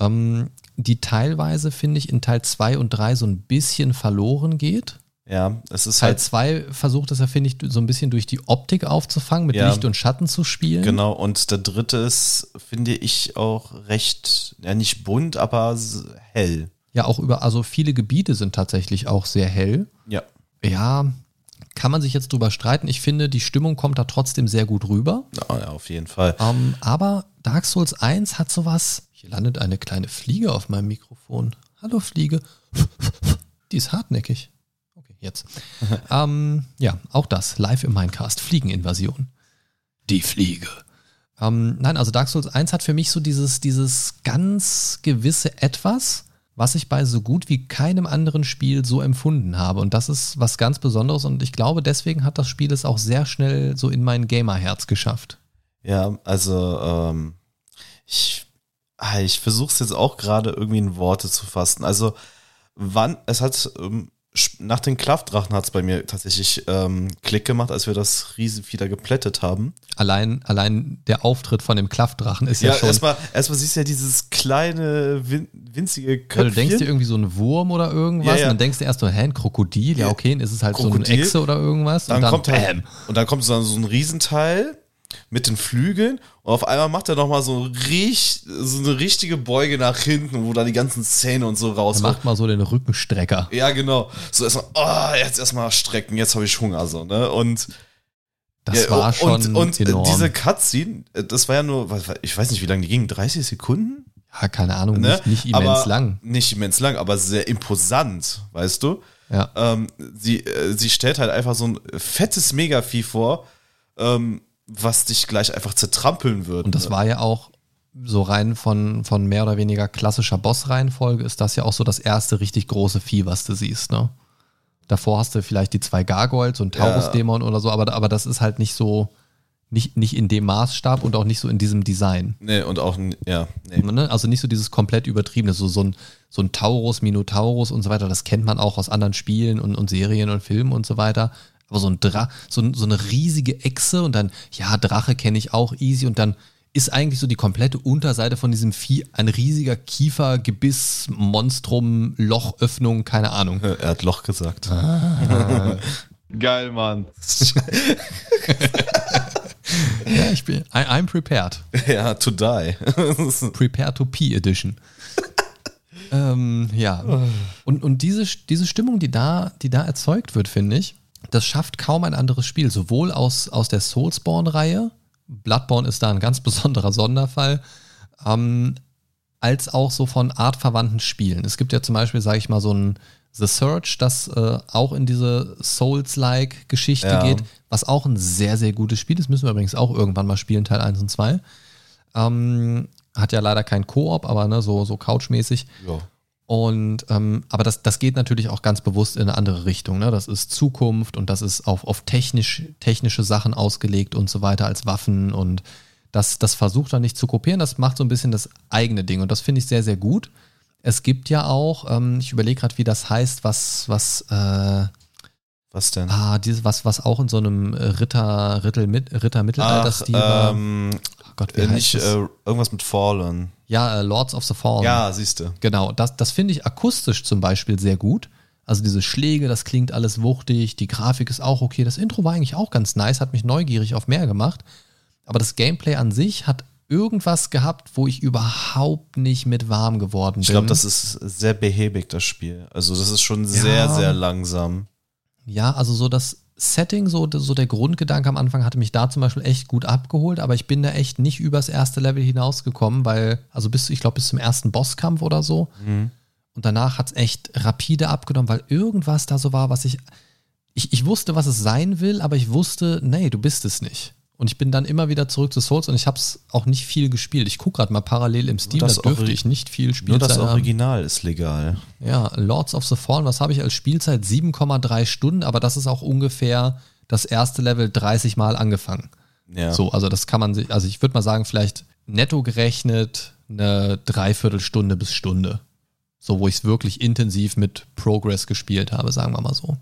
Ähm, die teilweise, finde ich, in Teil 2 und 3 so ein bisschen verloren geht. Ja, es ist Teil halt. 2 versucht es ja, finde ich, so ein bisschen durch die Optik aufzufangen, mit ja, Licht und Schatten zu spielen. Genau, und der dritte ist, finde ich, auch recht, ja, nicht bunt, aber hell. Ja, auch über, also viele Gebiete sind tatsächlich auch sehr hell. Ja. Ja, kann man sich jetzt drüber streiten. Ich finde, die Stimmung kommt da trotzdem sehr gut rüber. Ja, ja auf jeden Fall. Ähm, aber Dark Souls 1 hat sowas. Hier landet eine kleine Fliege auf meinem Mikrofon. Hallo Fliege. Die ist hartnäckig. Okay, jetzt. ähm, ja, auch das. Live im Minecast. Fliegeninvasion. Die Fliege. Ähm, nein, also Dark Souls 1 hat für mich so dieses, dieses ganz gewisse Etwas, was ich bei so gut wie keinem anderen Spiel so empfunden habe. Und das ist was ganz Besonderes und ich glaube, deswegen hat das Spiel es auch sehr schnell so in mein Gamerherz geschafft. Ja, also ähm, ich, ah, ich versuche es jetzt auch gerade irgendwie in Worte zu fassen. Also wann, es hat ähm, nach den Klaffdrachen hat es bei mir tatsächlich ähm, Klick gemacht, als wir das Riesenvieh da geplättet haben. Allein, allein der Auftritt von dem Klaffdrachen ist ja, ja schon. Erstmal, erstmal siehst du ja dieses kleine, win winzige Köpfchen. Ja, du denkst dir irgendwie so ein Wurm oder irgendwas ja, ja. und dann denkst du erst so, hä, ein Krokodil? Ja, okay, dann ist es halt Krokodil. so eine Echse oder irgendwas. Dann und dann kommt halt, und dann kommt so ein Riesenteil mit den Flügeln und auf einmal macht er nochmal so, so eine richtige Beuge nach hinten, wo da die ganzen Zähne und so rauskommen. Er macht mal so den Rückenstrecker. Ja, genau. So erstmal, oh, jetzt erstmal strecken, jetzt habe ich Hunger, so, ne? Und das ja, war schon und, und enorm. diese Cutscene, das war ja nur, ich weiß nicht, wie lange die ging, 30 Sekunden? Ja, keine Ahnung, ne? nicht, nicht immens aber, lang. Nicht immens lang, aber sehr imposant, weißt du? Ja. Ähm, sie, äh, sie stellt halt einfach so ein fettes Megavieh vor, ähm, was dich gleich einfach zertrampeln wird. Und das ne? war ja auch so rein von, von mehr oder weniger klassischer Boss-Reihenfolge, ist das ja auch so das erste richtig große Vieh, was du siehst, ne? Davor hast du vielleicht die zwei Gargoyles und Taurus-Dämon ja. oder so, aber, aber das ist halt nicht so, nicht, nicht in dem Maßstab und auch nicht so in diesem Design. Nee, und auch, ja. Nee. Ne? Also nicht so dieses komplett übertriebene, so, so, ein, so ein Taurus, Minotaurus und so weiter, das kennt man auch aus anderen Spielen und, und Serien und Filmen und so weiter. Aber so ein Dra so, so eine riesige Echse und dann, ja, Drache kenne ich auch easy und dann ist eigentlich so die komplette Unterseite von diesem Vieh ein riesiger Kiefer, Gebiss, Monstrum, Lochöffnung, keine Ahnung. Er hat Loch gesagt. Ah. Geil, Mann. ja, ich bin, I, I'm prepared. Ja, to die. Prepare to Pee Edition. ähm, ja. Und, und diese, diese Stimmung, die da, die da erzeugt wird, finde ich, das schafft kaum ein anderes Spiel. Sowohl aus, aus der Soulsborne-Reihe, Bloodborne ist da ein ganz besonderer Sonderfall, ähm, als auch so von artverwandten Spielen. Es gibt ja zum Beispiel, sage ich mal, so ein The Search, das äh, auch in diese Souls-like-Geschichte ja. geht, was auch ein sehr, sehr gutes Spiel ist. Müssen wir übrigens auch irgendwann mal spielen, Teil 1 und 2. Ähm, hat ja leider kein Koop, aber ne, so, so couchmäßig. Ja. Und ähm, aber das, das geht natürlich auch ganz bewusst in eine andere Richtung. Ne? Das ist Zukunft und das ist auf, auf technisch, technische Sachen ausgelegt und so weiter als Waffen und das, das versucht er nicht zu kopieren, das macht so ein bisschen das eigene Ding und das finde ich sehr, sehr gut. Es gibt ja auch, ähm, ich überlege gerade, wie das heißt, was, was, äh, was denn? Ah, dieses, was, was auch in so einem Ritter, Ritter, Ritter Mittelalter-Stil. Ähm, Gott, wie äh, nicht, heißt das? Äh, irgendwas mit Fallen. Ja, äh, Lords of the Fallen. Ja, siehst du. Genau, das, das finde ich akustisch zum Beispiel sehr gut. Also diese Schläge, das klingt alles wuchtig, die Grafik ist auch okay. Das Intro war eigentlich auch ganz nice, hat mich neugierig auf mehr gemacht. Aber das Gameplay an sich hat irgendwas gehabt, wo ich überhaupt nicht mit warm geworden bin. Ich glaube, das ist sehr behäbig, das Spiel. Also das ist schon sehr, ja. sehr langsam. Ja, also so das Setting, so, so der Grundgedanke am Anfang hatte mich da zum Beispiel echt gut abgeholt, aber ich bin da echt nicht übers erste Level hinausgekommen, weil, also bis, ich glaube, bis zum ersten Bosskampf oder so. Mhm. Und danach hat es echt rapide abgenommen, weil irgendwas da so war, was ich, ich, ich wusste, was es sein will, aber ich wusste, nee, du bist es nicht. Und ich bin dann immer wieder zurück zu Souls und ich habe es auch nicht viel gespielt. Ich gucke gerade mal parallel im Steam, da dürfte ich nicht viel spielen. Nur das Original haben. ist legal. Ja, Lords of the Fallen, was habe ich als Spielzeit? 7,3 Stunden, aber das ist auch ungefähr das erste Level 30 Mal angefangen. Ja. So, also das kann man sich, also ich würde mal sagen, vielleicht netto gerechnet eine Dreiviertelstunde bis Stunde. So, wo ich es wirklich intensiv mit Progress gespielt habe, sagen wir mal so.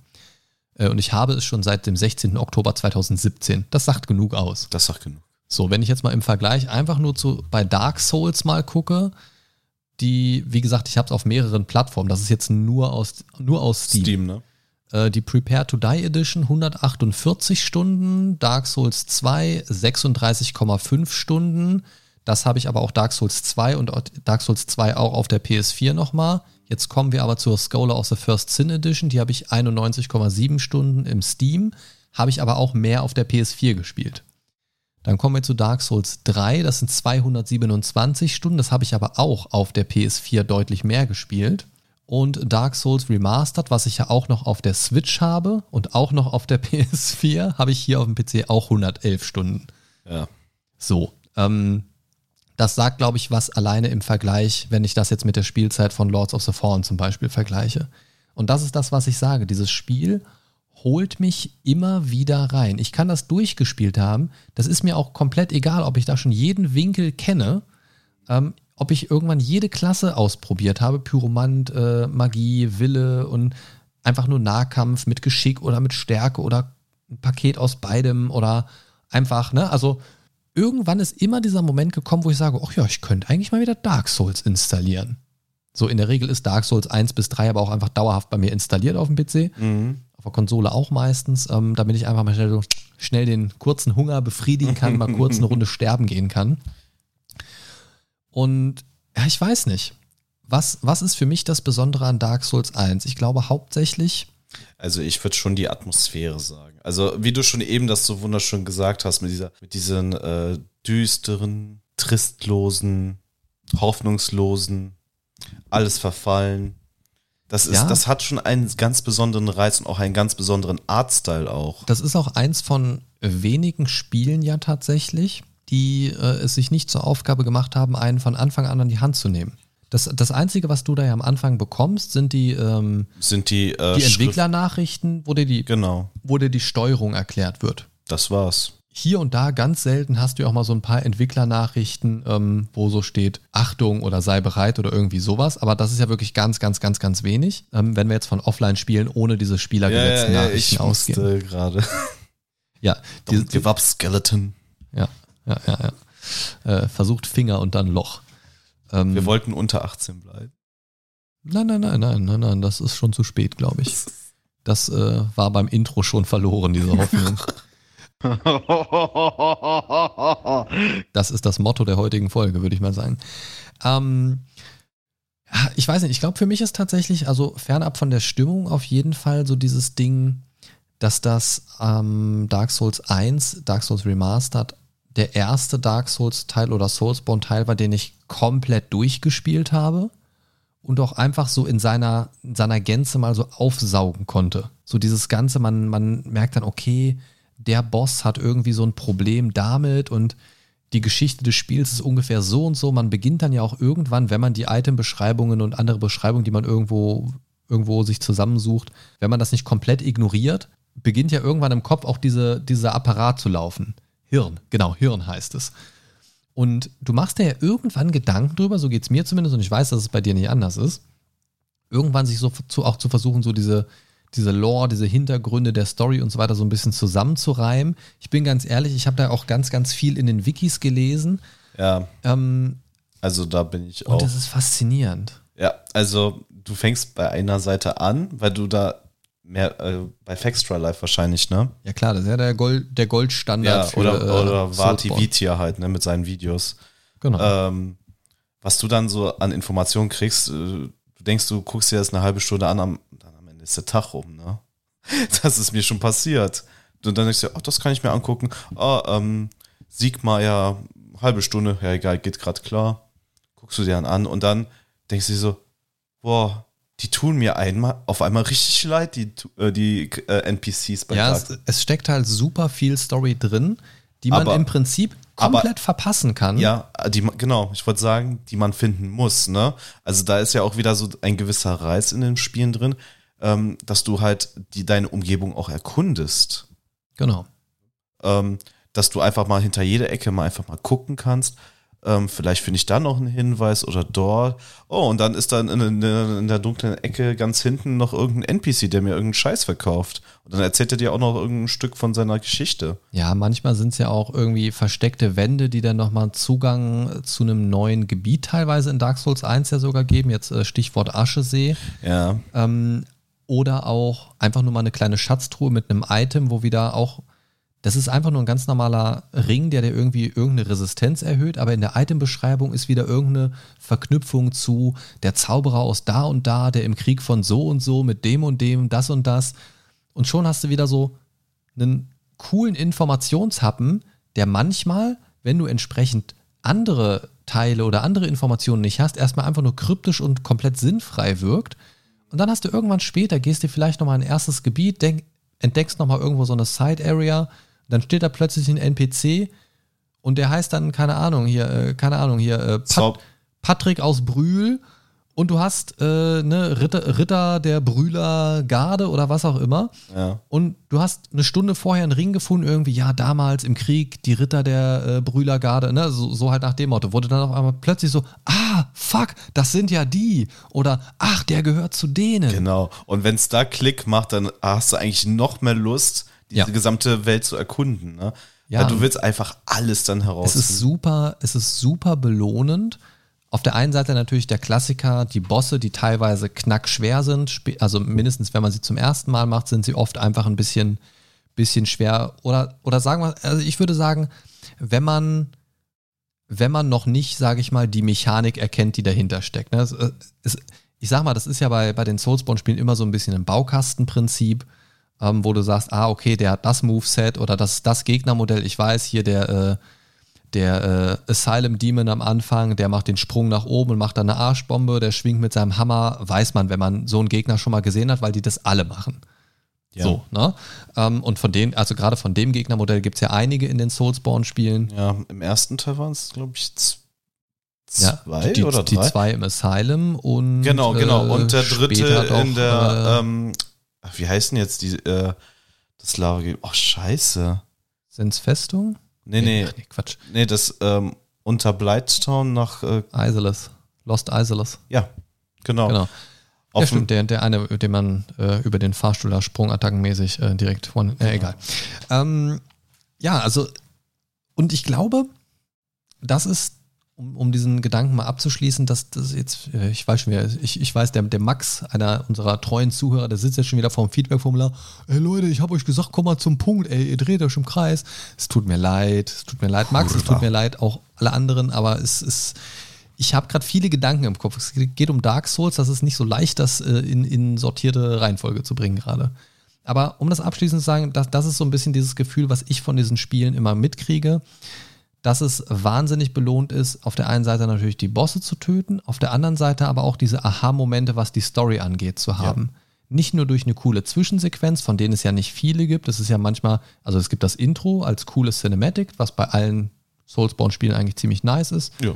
Äh, und ich habe es schon seit dem 16. Oktober 2017. Das sagt genug aus. Das sagt genug. So, wenn ich jetzt mal im Vergleich einfach nur zu bei Dark Souls mal gucke, die, wie gesagt, ich habe es auf mehreren Plattformen. Das ist jetzt nur aus, nur aus Steam. Steam, ne? Äh, die Prepare to Die Edition 148 Stunden, Dark Souls 2 36,5 Stunden. Das habe ich aber auch Dark Souls 2 und Dark Souls 2 auch auf der PS4 nochmal. Jetzt kommen wir aber zur Scholar of the First Sin Edition. Die habe ich 91,7 Stunden im Steam, habe ich aber auch mehr auf der PS4 gespielt. Dann kommen wir zu Dark Souls 3, das sind 227 Stunden, das habe ich aber auch auf der PS4 deutlich mehr gespielt. Und Dark Souls Remastered, was ich ja auch noch auf der Switch habe und auch noch auf der PS4, habe ich hier auf dem PC auch 111 Stunden. Ja. So, ähm, das sagt, glaube ich, was alleine im Vergleich, wenn ich das jetzt mit der Spielzeit von Lords of the Fallen zum Beispiel vergleiche. Und das ist das, was ich sage. Dieses Spiel holt mich immer wieder rein. Ich kann das durchgespielt haben. Das ist mir auch komplett egal, ob ich da schon jeden Winkel kenne, ähm, ob ich irgendwann jede Klasse ausprobiert habe. Pyromant, äh, Magie, Wille und einfach nur Nahkampf mit Geschick oder mit Stärke oder ein Paket aus beidem oder einfach, ne? Also irgendwann ist immer dieser Moment gekommen, wo ich sage, ach ja, ich könnte eigentlich mal wieder Dark Souls installieren. So in der Regel ist Dark Souls 1 bis 3 aber auch einfach dauerhaft bei mir installiert auf dem PC. Mhm. Auf der Konsole auch meistens, ähm, damit ich einfach mal schnell, schnell den kurzen Hunger befriedigen kann, mal kurz eine Runde sterben gehen kann. Und ja, ich weiß nicht. Was, was ist für mich das Besondere an Dark Souls 1? Ich glaube hauptsächlich. Also ich würde schon die Atmosphäre sagen. Also, wie du schon eben das so wunderschön gesagt hast, mit dieser, mit diesen äh, düsteren, tristlosen, hoffnungslosen, alles verfallen. Das ist, ja. das hat schon einen ganz besonderen Reiz und auch einen ganz besonderen Artstyle auch. Das ist auch eins von wenigen Spielen ja tatsächlich, die äh, es sich nicht zur Aufgabe gemacht haben, einen von Anfang an an die Hand zu nehmen. Das, das Einzige, was du da ja am Anfang bekommst, sind die, ähm, sind die, äh, die Entwicklernachrichten, wo dir, die, genau. wo dir die Steuerung erklärt wird. Das war's. Hier und da ganz selten hast du ja auch mal so ein paar Entwicklernachrichten, ähm, wo so steht Achtung oder sei bereit oder irgendwie sowas. Aber das ist ja wirklich ganz, ganz, ganz, ganz wenig, ähm, wenn wir jetzt von Offline-Spielen ohne diese spielergesetzten ja, ja, Nachrichten ich ausgehen. gerade. ja, diese, give up Skeleton. Ja, ja, ja, ja. Äh, versucht Finger und dann Loch. Ähm, Wir wollten unter 18 bleiben. Nein, nein, nein, nein, nein, nein, das ist schon zu spät, glaube ich. Das äh, war beim Intro schon verloren, diese Hoffnung. das ist das Motto der heutigen Folge, würde ich mal sagen. Ähm, ich weiß nicht, ich glaube, für mich ist tatsächlich, also fernab von der Stimmung auf jeden Fall so dieses Ding, dass das ähm, Dark Souls 1, Dark Souls Remastered, der erste Dark Souls Teil oder Soulsborne Teil war, den ich komplett durchgespielt habe und auch einfach so in seiner, in seiner Gänze mal so aufsaugen konnte. So dieses Ganze, man, man merkt dann, okay, der Boss hat irgendwie so ein Problem damit und die Geschichte des Spiels ist ungefähr so und so. Man beginnt dann ja auch irgendwann, wenn man die Item-Beschreibungen und andere Beschreibungen, die man irgendwo, irgendwo sich zusammensucht, wenn man das nicht komplett ignoriert, beginnt ja irgendwann im Kopf auch diese, dieser Apparat zu laufen. Hirn, genau, Hirn heißt es. Und du machst dir ja irgendwann Gedanken drüber, so geht es mir zumindest, und ich weiß, dass es bei dir nicht anders ist, irgendwann sich so zu, auch zu versuchen, so diese, diese Lore, diese Hintergründe der Story und so weiter so ein bisschen zusammenzureimen. Ich bin ganz ehrlich, ich habe da auch ganz, ganz viel in den Wikis gelesen. Ja. Ähm, also da bin ich auch. Und das ist faszinierend. Ja, also du fängst bei einer Seite an, weil du da mehr äh, bei Fextra Live wahrscheinlich, ne? Ja klar, das ist ja der, Gold, der Goldstandard ja, für oder, äh, oder Vati Vitia halt, ne, mit seinen Videos. Genau. Ähm, was du dann so an Informationen kriegst, äh, du denkst, du guckst dir das eine halbe Stunde an, am, dann am Ende ist der Tag rum, ne? Das ist mir schon passiert. Und dann denkst du, ach, das kann ich mir angucken. Ah, ähm, Siegmeier, halbe Stunde, ja egal, geht gerade klar. Guckst du dir dann an und dann denkst du dir so, boah, die tun mir einmal auf einmal richtig leid, die, äh, die äh, NPCs bei Ja, es, es, steckt halt super viel Story drin, die man aber, im Prinzip komplett aber, verpassen kann. Ja, die, genau, ich wollte sagen, die man finden muss, ne? Also da ist ja auch wieder so ein gewisser Reiz in den Spielen drin, ähm, dass du halt die, deine Umgebung auch erkundest. Genau. Ähm, dass du einfach mal hinter jeder Ecke mal einfach mal gucken kannst ähm, vielleicht finde ich da noch einen Hinweis oder dort. Oh, und dann ist dann in, in, in, der dunklen Ecke ganz hinten noch irgendein NPC, der mir irgendeinen Scheiß verkauft. Und dann erzählt er dir auch noch irgendein Stück von seiner Geschichte. Ja, manchmal sind es ja auch irgendwie versteckte Wände, die dann nochmal Zugang zu einem neuen Gebiet teilweise in Dark Souls 1 ja sogar geben. Jetzt äh, Stichwort Aschesee. Ja. Ähm, oder auch einfach nur mal eine kleine Schatztruhe mit einem Item, wo wieder auch das ist einfach nur ein ganz normaler Ring, der dir irgendwie irgendeine Resistenz erhöht, aber in der Itembeschreibung ist wieder irgendeine Verknüpfung zu der Zauberer aus da und da, der im Krieg von so und so mit dem und dem, das und das. Und schon hast du wieder so einen coolen Informationshappen, der manchmal, wenn du entsprechend andere Teile oder andere Informationen nicht hast, erstmal einfach nur kryptisch und komplett sinnfrei wirkt. Und dann hast du irgendwann später, gehst dir vielleicht nochmal ein erstes Gebiet, denk, entdeckst nochmal irgendwo so eine Side-Area dann steht da plötzlich ein NPC und der heißt dann, keine Ahnung, hier, äh, keine Ahnung, hier, äh, Pat Patrick aus Brühl und du hast äh, ne, Ritter, Ritter der Brühler Garde oder was auch immer. Ja. Und du hast eine Stunde vorher einen Ring gefunden, irgendwie, ja, damals im Krieg, die Ritter der äh, Brühler Garde, ne, so, so, halt nach dem Motto. Wurde dann auf einmal plötzlich so, ah, fuck, das sind ja die. Oder, ach, der gehört zu denen. Genau. Und wenn es da Klick macht, dann hast du eigentlich noch mehr Lust, diese ja. gesamte Welt zu erkunden. Ne? Ja. Weil du willst einfach alles dann heraus. Es ist super, es ist super belohnend. Auf der einen Seite natürlich der Klassiker, die Bosse, die teilweise knackschwer sind. Also mindestens, wenn man sie zum ersten Mal macht, sind sie oft einfach ein bisschen, bisschen schwer. Oder, oder sagen wir, also ich würde sagen, wenn man, wenn man noch nicht, sage ich mal, die Mechanik erkennt, die dahinter steckt. Ne? Es, es, ich sag mal, das ist ja bei, bei den Soulsborne-Spielen immer so ein bisschen ein Baukastenprinzip ähm, wo du sagst, ah, okay, der hat das Moveset oder das, das Gegnermodell. Ich weiß, hier der, äh, der äh, Asylum Demon am Anfang, der macht den Sprung nach oben und macht dann eine Arschbombe, der schwingt mit seinem Hammer, weiß man, wenn man so einen Gegner schon mal gesehen hat, weil die das alle machen. Ja. So, ne? Ähm, und von denen, also gerade von dem Gegnermodell gibt es ja einige in den Soulsborne-Spielen. Ja, im ersten Teil waren es, glaube ich, zwei ja, die, oder drei. Die zwei im Asylum und genau, genau. Und der dritte doch, in der äh, ähm, Ach, wie heißen jetzt die, äh, das Lager? Oh, scheiße. Sind's Festung? Nee, nee. Ach, nee, Quatsch. Nee, das ähm, unter Blighttown nach. Äh, Isolus. Lost Isolus. Ja, genau. Genau. Ja, stimmt, der, der eine, den man äh, über den Fahrstuhl da sprungattackenmäßig äh, direkt one, äh, egal. Ähm, ja, also, und ich glaube, das ist um, um diesen Gedanken mal abzuschließen, dass das jetzt, äh, ich weiß schon wieder, ich, ich weiß, der, der Max, einer unserer treuen Zuhörer, der sitzt jetzt schon wieder vor dem Feedback-Formular. Ey Leute, ich habe euch gesagt, komm mal zum Punkt, ey, ihr dreht euch im Kreis. Es tut mir leid, es tut mir leid, Max, es tut mir leid, auch alle anderen, aber es ist, ich habe gerade viele Gedanken im Kopf. Es geht um Dark Souls, das ist nicht so leicht, das äh, in, in sortierte Reihenfolge zu bringen gerade. Aber um das abschließend zu sagen, das, das ist so ein bisschen dieses Gefühl, was ich von diesen Spielen immer mitkriege dass es wahnsinnig belohnt ist, auf der einen Seite natürlich die Bosse zu töten, auf der anderen Seite aber auch diese Aha-Momente, was die Story angeht, zu haben. Ja. Nicht nur durch eine coole Zwischensequenz, von denen es ja nicht viele gibt. Es ist ja manchmal, also es gibt das Intro als cooles Cinematic, was bei allen Soulsborne-Spielen eigentlich ziemlich nice ist. Ja.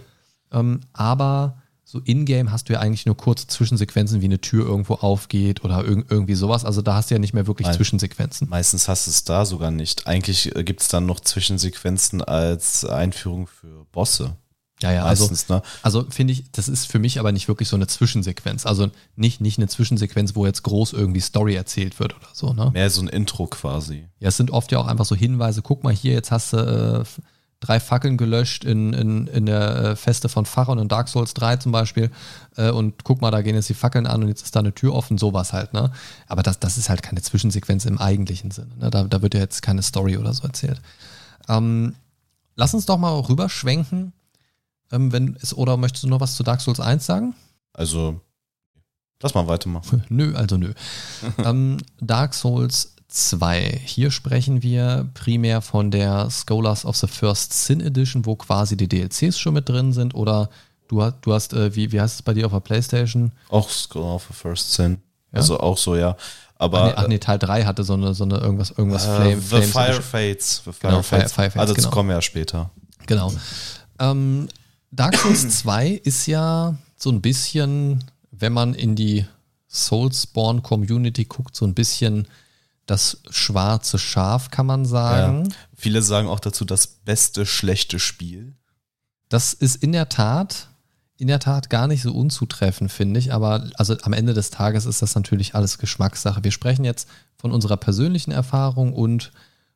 Ähm, aber so in-game hast du ja eigentlich nur kurze Zwischensequenzen, wie eine Tür irgendwo aufgeht oder irg irgendwie sowas. Also da hast du ja nicht mehr wirklich Nein. Zwischensequenzen. Meistens hast du es da sogar nicht. Eigentlich äh, gibt es dann noch Zwischensequenzen als Einführung für Bosse. Ja, ja, also Meistens, also, ne? also finde ich, das ist für mich aber nicht wirklich so eine Zwischensequenz. Also nicht, nicht eine Zwischensequenz, wo jetzt groß irgendwie Story erzählt wird oder so, ne? Mehr so ein Intro quasi. Ja, es sind oft ja auch einfach so Hinweise, guck mal hier, jetzt hast du äh, drei Fackeln gelöscht in, in, in der äh, Feste von Pharaon und Dark Souls 3 zum Beispiel. Äh, und guck mal, da gehen jetzt die Fackeln an und jetzt ist da eine Tür offen, sowas halt, ne? Aber das, das ist halt keine Zwischensequenz im eigentlichen Sinne. Ne? Da, da wird ja jetzt keine Story oder so erzählt. Ähm, lass uns doch mal rüberschwenken. Ähm, wenn es, oder möchtest du noch was zu Dark Souls 1 sagen? Also, lass mal weitermachen. nö, also nö. ähm, Dark Souls 2. Hier sprechen wir primär von der Scholars of the First Sin Edition, wo quasi die DLCs schon mit drin sind. Oder du, hast, du hast, äh, wie, wie heißt es bei dir auf der Playstation? Auch Scholars of the First Sin. Ja? Also auch so, ja. Aber, ach, nee, ach nee, Teil 3 hatte so eine, so eine irgendwas, irgendwas äh, Flame, The Flames Fire Fates. The Fire genau, Fates. Fire, Fire also das genau. kommen wir ja später. Genau. Ähm, Dark Souls 2 ist ja so ein bisschen, wenn man in die Soulspawn Community guckt, so ein bisschen das schwarze Schaf, kann man sagen. Ja. Viele sagen auch dazu das beste schlechte Spiel. Das ist in der Tat, in der Tat gar nicht so unzutreffend, finde ich. Aber also am Ende des Tages ist das natürlich alles Geschmackssache. Wir sprechen jetzt von unserer persönlichen Erfahrung und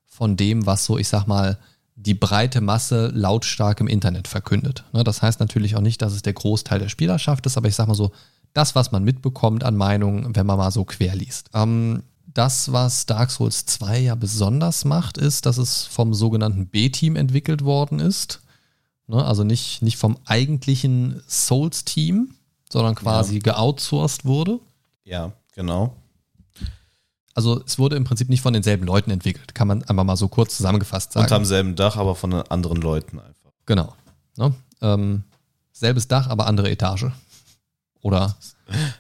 von dem, was so, ich sag mal, die breite Masse lautstark im Internet verkündet. Ne, das heißt natürlich auch nicht, dass es der Großteil der Spielerschaft ist, aber ich sag mal so, das, was man mitbekommt an Meinungen, wenn man mal so quer liest. Ähm, das, was Dark Souls 2 ja besonders macht, ist, dass es vom sogenannten B-Team entwickelt worden ist. Ne? Also nicht, nicht vom eigentlichen Souls-Team, sondern quasi ja. geoutsourced wurde. Ja, genau. Also es wurde im Prinzip nicht von denselben Leuten entwickelt, kann man einfach mal so kurz zusammengefasst sagen. Unterm selben Dach, aber von anderen Leuten einfach. Genau. Ne? Ähm, selbes Dach, aber andere Etage. Oder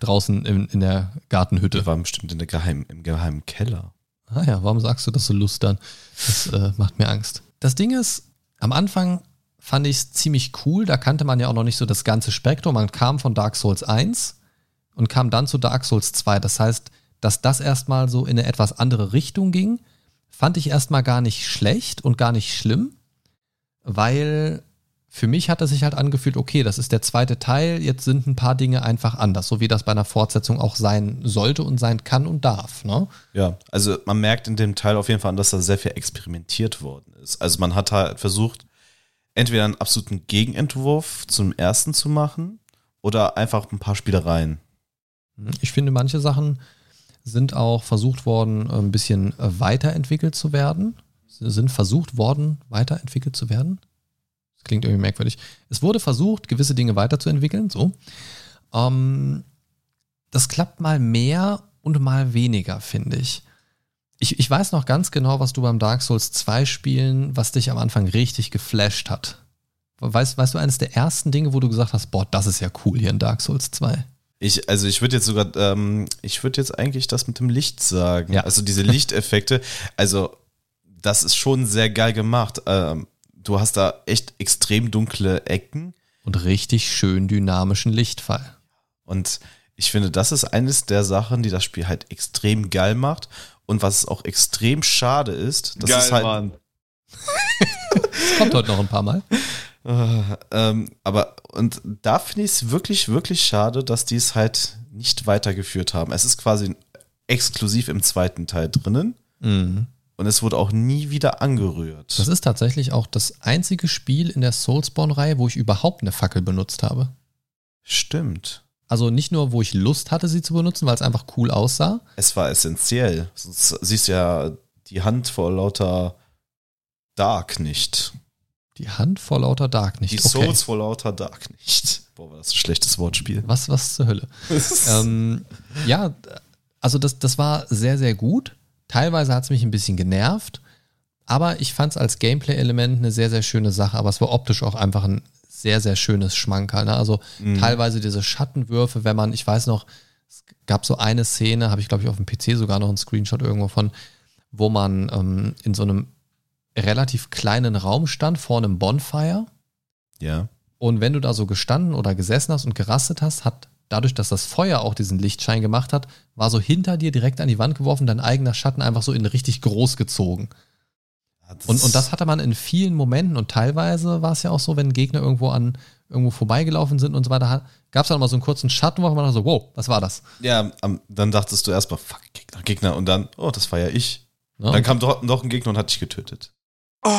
draußen in, in der Gartenhütte. Wir waren bestimmt in der Geheim, im geheimen Keller. Ah ja, warum sagst du das so lustern? Das äh, macht mir Angst. Das Ding ist, am Anfang fand ich es ziemlich cool. Da kannte man ja auch noch nicht so das ganze Spektrum. Man kam von Dark Souls 1 und kam dann zu Dark Souls 2. Das heißt, dass das erstmal so in eine etwas andere Richtung ging, fand ich erstmal gar nicht schlecht und gar nicht schlimm, weil für mich hat es sich halt angefühlt, okay, das ist der zweite Teil, jetzt sind ein paar Dinge einfach anders, so wie das bei einer Fortsetzung auch sein sollte und sein kann und darf. Ne? Ja, also man merkt in dem Teil auf jeden Fall, dass da sehr viel experimentiert worden ist. Also man hat halt versucht, entweder einen absoluten Gegenentwurf zum ersten zu machen oder einfach ein paar Spielereien. Ich finde, manche Sachen sind auch versucht worden, ein bisschen weiterentwickelt zu werden. Sind versucht worden, weiterentwickelt zu werden. Das klingt irgendwie merkwürdig. Es wurde versucht, gewisse Dinge weiterzuentwickeln, so. Ähm, das klappt mal mehr und mal weniger, finde ich. ich. Ich weiß noch ganz genau, was du beim Dark Souls 2 Spielen, was dich am Anfang richtig geflasht hat. Weißt, weißt du, eines der ersten Dinge, wo du gesagt hast, boah, das ist ja cool hier in Dark Souls 2? Ich, also ich würde jetzt sogar, ähm, ich würde jetzt eigentlich das mit dem Licht sagen. Ja. Also diese Lichteffekte, also das ist schon sehr geil gemacht. Ähm, du hast da echt extrem dunkle Ecken. Und richtig schön dynamischen Lichtfall. Und ich finde, das ist eines der Sachen, die das Spiel halt extrem geil macht. Und was auch extrem schade ist, das geil, ist halt. Mann. das kommt heute noch ein paar Mal. Ähm, aber und da finde ich es wirklich, wirklich schade, dass die es halt nicht weitergeführt haben. Es ist quasi exklusiv im zweiten Teil drinnen. Mhm. Und es wurde auch nie wieder angerührt. Das ist tatsächlich auch das einzige Spiel in der Soulspawn-Reihe, wo ich überhaupt eine Fackel benutzt habe. Stimmt. Also nicht nur, wo ich Lust hatte, sie zu benutzen, weil es einfach cool aussah. Es war essentiell. Sonst siehst du ja die Hand vor lauter Dark nicht. Die Hand vor lauter Dark nicht. Die okay. Souls vor lauter Dark nicht. Boah, war das ein schlechtes Wortspiel. Was, was zur Hölle? ähm, ja, also das, das war sehr, sehr gut. Teilweise hat es mich ein bisschen genervt, aber ich fand es als Gameplay-Element eine sehr, sehr schöne Sache. Aber es war optisch auch einfach ein sehr, sehr schönes Schmankerl. Ne? Also Mhm. teilweise diese Schattenwürfe, wenn man, ich weiß noch, es gab so eine Szene, habe ich glaube ich auf dem PC sogar noch einen Screenshot irgendwo von, wo man ähm, in so einem relativ kleinen Raum stand vor einem Bonfire. Ja. Und wenn du da so gestanden oder gesessen hast und gerastet hast, hat dadurch, dass das Feuer auch diesen Lichtschein gemacht hat, war so hinter dir direkt an die Wand geworfen, dein eigener Schatten einfach so in richtig groß gezogen. Und, und das hatte man in vielen Momenten und teilweise war es ja auch so, wenn Gegner irgendwo an irgendwo vorbeigelaufen sind und so weiter, gab es dann mal so einen kurzen Schattenwurf und man dachte so, wow, was war das? Ja, dann dachtest du erstmal, fuck, Gegner, Gegner. Und dann, oh, das war ja ich. Ne? Dann kam doch noch ein Gegner und hat dich getötet.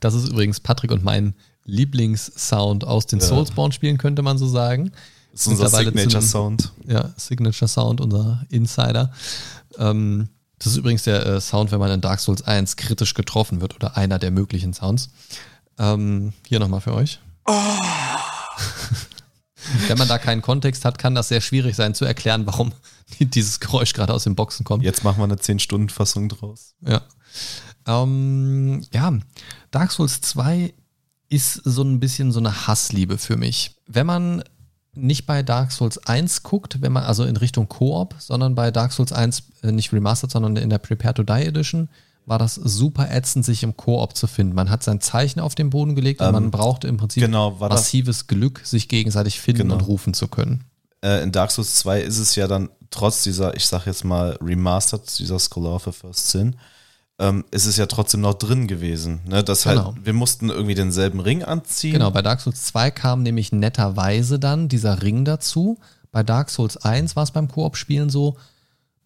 Das ist übrigens Patrick und mein Lieblingssound aus den Ja. Soulsborne-Spielen, könnte man so sagen. Das ist unser Signature-Sound. Ja, Signature Sound, unser Insider. Ähm, das ist übrigens der äh, Sound, wenn man in Dark Souls 1 kritisch getroffen wird oder einer der möglichen Sounds. Ähm, hier nochmal für euch. wenn man da keinen Kontext hat, kann das sehr schwierig sein zu erklären, warum dieses Geräusch gerade aus den Boxen kommt. Jetzt machen wir eine 10-Stunden-Fassung draus. Ja. Ähm, ja, Dark Souls 2 ist so ein bisschen so eine Hassliebe für mich. Wenn man nicht bei Dark Souls 1 guckt, wenn man also in Richtung Koop, sondern bei Dark Souls 1 äh, nicht remastered, sondern in der Prepare to Die Edition, war das super ätzend, sich im Koop zu finden. Man hat sein Zeichen auf den Boden gelegt und Ähm, man brauchte im Prinzip genau, war das- massives Glück, sich gegenseitig finden Genau. und rufen zu können. Äh, in Dark Souls 2 ist es ja dann trotz dieser, ich sag jetzt mal, Remastered, dieser Scholar of the First Sin, ähm, ist es ja trotzdem noch drin gewesen. Ne? Das Genau. halt, wir mussten irgendwie denselben Ring anziehen. Genau, bei Dark Souls 2 kam nämlich netterweise dann dieser Ring dazu. Bei Dark Souls 1 war es beim Koop-Spielen so,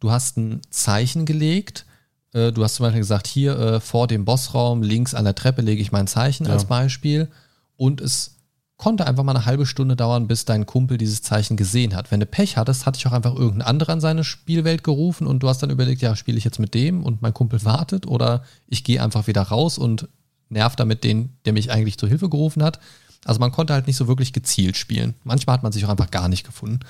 du hast ein Zeichen gelegt. Äh, Du hast zum Beispiel gesagt, hier äh, vor dem Bossraum links an der Treppe lege ich mein Zeichen Ja. als Beispiel. Und es konnte einfach mal eine halbe Stunde dauern, bis dein Kumpel dieses Zeichen gesehen hat. Wenn du Pech hattest, hatte ich auch einfach irgendein anderer an seine Spielwelt gerufen und du hast dann überlegt, ja, spiele ich jetzt mit dem und mein Kumpel wartet oder ich gehe einfach wieder raus und nerv damit den, der mich eigentlich zur Hilfe gerufen hat. Also man konnte halt nicht so wirklich gezielt spielen. Manchmal hat man sich auch einfach gar nicht gefunden.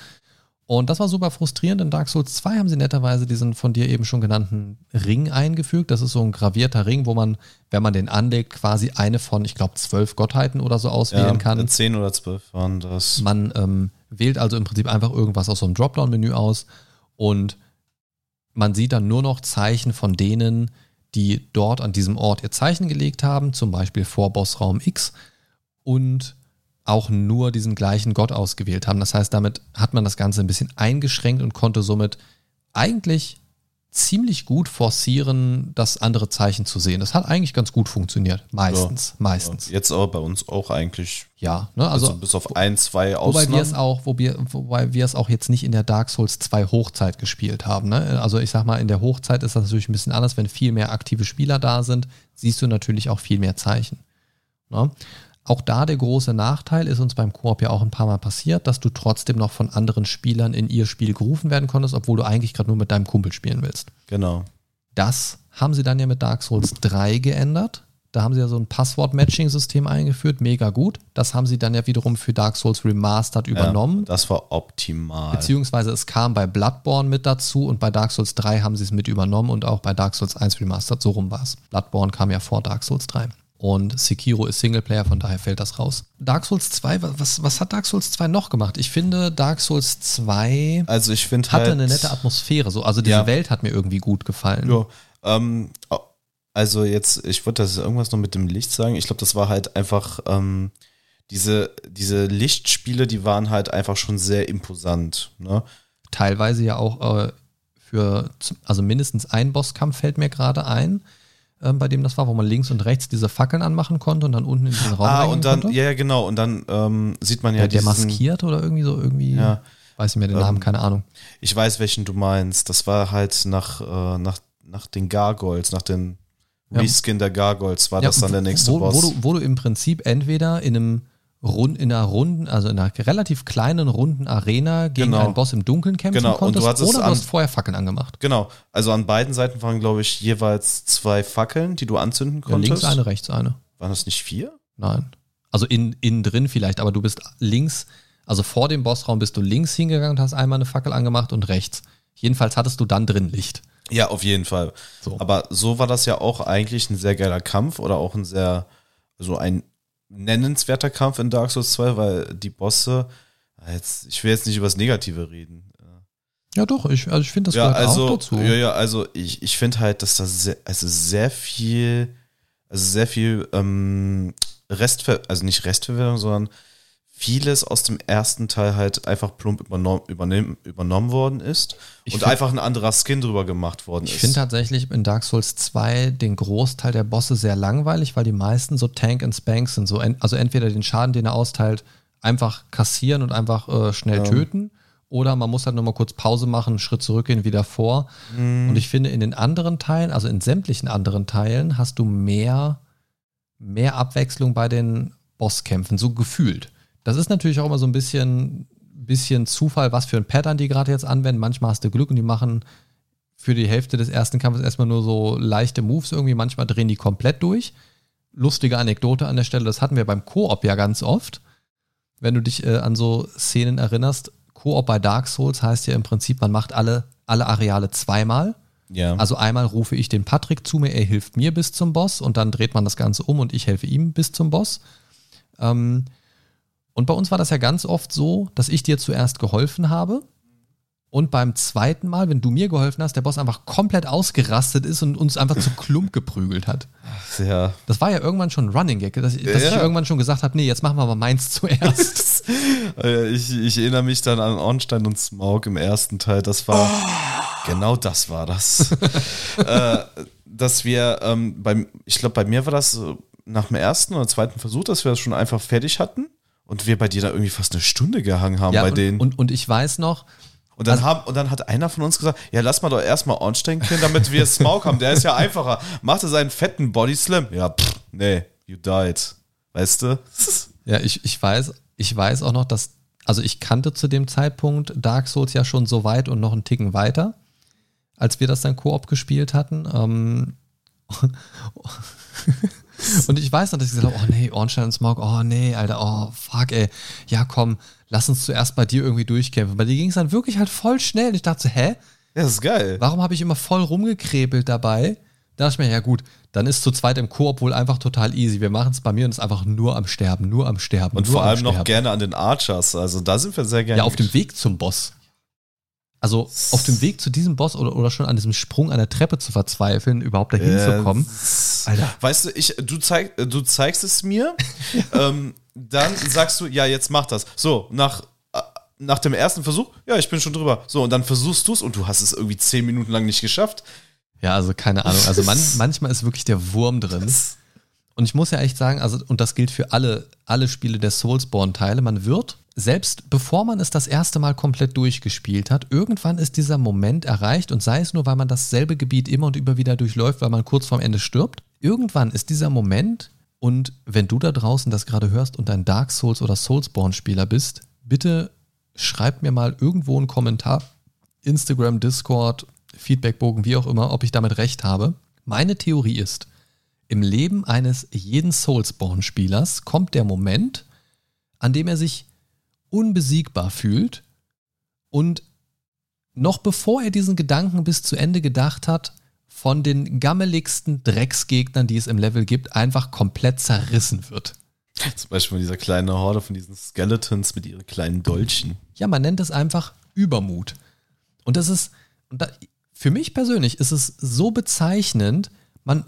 Und das war super frustrierend. In Dark Souls 2 haben sie netterweise diesen von dir eben schon genannten Ring eingefügt. Das ist so ein gravierter Ring, wo man, wenn man den anlegt, quasi eine von, ich glaube, zwölf Gottheiten oder so auswählen ja, kann. 10 oder 12 waren das. Man ähm, wählt also im Prinzip einfach irgendwas aus so einem Dropdown-Menü aus und man sieht dann nur noch Zeichen von denen, die dort an diesem Ort ihr Zeichen gelegt haben, zum Beispiel vor Bossraum X und auch nur diesen gleichen Gott ausgewählt haben. Das heißt, damit hat man das Ganze ein bisschen eingeschränkt und konnte somit eigentlich ziemlich gut forcieren, das andere Zeichen zu sehen. Das hat eigentlich ganz gut funktioniert. Meistens, meistens. Ja, jetzt aber bei uns auch eigentlich. Ja, ne? Also, also bis auf ein, zwei Wobei wir es Ausnahmen. auch, wo wir, wobei wir es auch jetzt nicht in der Dark Souls 2 Hochzeit gespielt haben. Ne? Also ich sag mal, in der Hochzeit ist das natürlich ein bisschen anders, wenn viel mehr aktive Spieler da sind, siehst du natürlich auch viel mehr Zeichen. Ne? Auch da der große Nachteil ist uns beim Koop ja auch ein paar Mal passiert, dass du trotzdem noch von anderen Spielern in ihr Spiel gerufen werden konntest, obwohl du eigentlich gerade nur mit deinem Kumpel spielen willst. Genau. Das haben sie dann ja mit Dark Souls 3 geändert. Da haben sie ja so ein Passwort-Matching-System eingeführt, mega gut. Das haben sie dann ja wiederum für Dark Souls Remastered übernommen. Ja, das war optimal. Beziehungsweise es kam bei Bloodborne mit dazu und bei Dark Souls 3 haben sie es mit übernommen und auch bei Dark Souls 1 Remastered, so rum war es. Bloodborne kam ja vor Dark Souls 3. Und Sekiro ist Singleplayer, von daher fällt das raus. Dark Souls 2, was, was hat Dark Souls 2 noch gemacht? Ich finde, Dark Souls 2 also ich finde hatte halt, eine nette Atmosphäre. So. Also diese Ja. Welt hat mir irgendwie gut gefallen. Ja, ähm, also jetzt, ich wollte das irgendwas noch mit dem Licht sagen. Ich glaube, das war halt einfach ähm, diese, diese Lichtspiele, die waren halt einfach schon sehr imposant. Ne? teilweise ja auch äh, für, also mindestens ein Bosskampf fällt mir gerade ein, ähm, bei dem das war, wo man links und rechts diese Fackeln anmachen konnte und dann unten in diesen Raum Ah, und dann, konnte. ja, ja, genau, und dann ähm, sieht man ja, ja, der diesen, maskiert oder irgendwie so, irgendwie, Ja. weiß nicht mehr den Namen, Ähm, keine Ahnung. Ich weiß, welchen du meinst. Das war halt nach, äh, nach nach den Gargoyles, nach den Reskin der Gargoyles war das dann der nächste wo, Boss. Wo du, wo du im Prinzip entweder in einem Rund, in einer runden, also in einer relativ kleinen runden Arena gegen Genau. einen Boss im Dunkeln kämpfen Genau, und du konntest, oder du an- hast vorher Fackeln angemacht. genau, also an beiden Seiten waren, glaube ich, jeweils zwei Fackeln, die du anzünden Ja, konntest. links eine, rechts eine. Waren das nicht vier? Nein. Also in, innen drin vielleicht, aber du bist links, also vor dem Bossraum bist du links hingegangen und hast einmal eine Fackel angemacht und rechts. Jedenfalls hattest du dann drin Licht. Ja, auf jeden Fall. So. Aber so war das ja auch eigentlich ein sehr geiler Kampf oder auch ein sehr, so ein nennenswerter Kampf in Dark Souls 2, weil die Bosse, jetzt, ich will jetzt nicht über das Negative reden. Ja, doch, ich, also ich finde, das ja, gehört also, auch dazu. ja, ja, also ich, ich finde halt, dass da sehr, also sehr viel, also sehr viel ähm, Restver, also nicht Restverwendung, sondern vieles aus dem ersten Teil halt einfach plump übernommen, übernommen worden ist Ich und find- einfach ein anderer Skin drüber gemacht worden Ich ist. finde tatsächlich in Dark Souls 2 den Großteil der Bosse sehr langweilig, weil die meisten so Tank and Spanks sind. So en also entweder den Schaden, den er austeilt, einfach kassieren und einfach äh, schnell Ja. töten. Oder man muss halt nochmal kurz Pause machen, einen Schritt zurückgehen, wieder vor. Mhm. Und ich finde, in den anderen Teilen, also in sämtlichen anderen Teilen, hast du mehr, mehr Abwechslung bei den Bosskämpfen, so gefühlt. Das ist natürlich auch immer so ein bisschen, bisschen Zufall, was für ein Pattern die gerade jetzt anwenden. Manchmal hast du Glück und die machen für die Hälfte des ersten Kampfes erstmal nur so leichte Moves irgendwie. Manchmal drehen die komplett durch. Lustige Anekdote an der Stelle, das hatten wir beim Koop ja ganz oft. Wenn du dich äh, an so Szenen erinnerst, Koop bei Dark Souls heißt ja im Prinzip, man macht alle, alle Areale zweimal. ja. Also einmal rufe ich den Patrick zu mir, er hilft mir bis zum Boss und dann dreht man das Ganze um und ich helfe ihm bis zum Boss. Ähm, und bei uns war das ja ganz oft so, dass ich dir zuerst geholfen habe und beim zweiten Mal, wenn du mir geholfen hast, der Boss einfach komplett ausgerastet ist und uns einfach zu Klump geprügelt hat. ja. Das war ja irgendwann schon ein Running Gag, dass, ich- dass ich Ja. irgendwann schon gesagt habe, nee, jetzt machen wir mal meins zuerst. Äh, Ich, ich erinnere mich dann an Ornstein und Smaug im ersten Teil. Das war genau das war das. äh, dass wir ähm, beim, ich glaube, bei mir war das nach dem ersten oder zweiten Versuch, dass wir das schon einfach fertig hatten und wir bei dir da irgendwie fast eine Stunde gehangen haben ja, bei und, denen. Und, und ich weiß noch, Und dann, Also- haben, und dann hat einer von uns gesagt, ja, lass mal doch erstmal Ornstein killen, damit wir Smaug haben. Der ist ja einfacher. Machte seinen fetten Body Slam. Ja, pff, nee, you died. Weißt du? Ja, ich, ich weiß, ich weiß auch noch, dass, also ich kannte zu dem Zeitpunkt Dark Souls ja schon so weit und noch einen Ticken weiter, als wir das dann Koop gespielt hatten. Ähm, und ich weiß noch, dass ich gesagt habe, oh nee, Ornstein und Smog, oh nee, Alter, oh fuck, ey. Ja, komm, lass uns zuerst bei dir irgendwie durchkämpfen. Bei dir ging es dann wirklich halt voll schnell. Und ich dachte so, hä? Ja, das ist geil. Warum habe ich immer voll rumgekrebelt dabei? Da dachte ich mir, ja gut, dann ist zu zweit im Koop wohl einfach total easy. Wir machen es bei mir und es ist einfach nur am Sterben, nur am Sterben. Und vor allem noch gerne an den Archers. Also da sind wir sehr gerne. Ja, auf dem Weg zum Boss. Also auf dem Weg zu diesem Boss oder, oder schon an diesem Sprung an der Treppe zu verzweifeln, überhaupt dahin zu kommen. Alter. Weißt du, ich, du, zeig, du zeigst es mir, ähm, dann sagst du, ja, jetzt mach das. So, nach, äh, nach dem ersten Versuch, ja, ich bin schon drüber. So, und dann versuchst du es und du hast es irgendwie zehn Minuten lang nicht geschafft. Ja, also keine Ahnung. Also man, manchmal ist wirklich der Wurm drin. Und ich muss ja echt sagen, also, und das gilt für alle, alle Spiele der Soulsborne-Teile, man wird, selbst bevor man es das erste Mal komplett durchgespielt hat, irgendwann ist dieser Moment erreicht und sei es nur, weil man dasselbe Gebiet immer und immer wieder durchläuft, weil man kurz vorm Ende stirbt. Irgendwann ist dieser Moment und wenn du da draußen das gerade hörst und ein Dark Souls oder Soulsborne-Spieler bist, bitte schreib mir mal irgendwo einen Kommentar, Instagram, Discord, Feedbackbogen, wie auch immer, ob ich damit recht habe. Meine Theorie ist, im Leben eines jeden Soulsborne-Spielers kommt der Moment, an dem er sich unbesiegbar fühlt und noch bevor er diesen Gedanken bis zu Ende gedacht hat, von den gammeligsten Drecksgegnern, die es im Level gibt, einfach komplett zerrissen wird. Zum Beispiel von dieser kleinen Horde von diesen Skeletons mit ihren kleinen Dolchen. Ja, man nennt es einfach Übermut. Und das ist, und da, für mich persönlich ist es so bezeichnend, man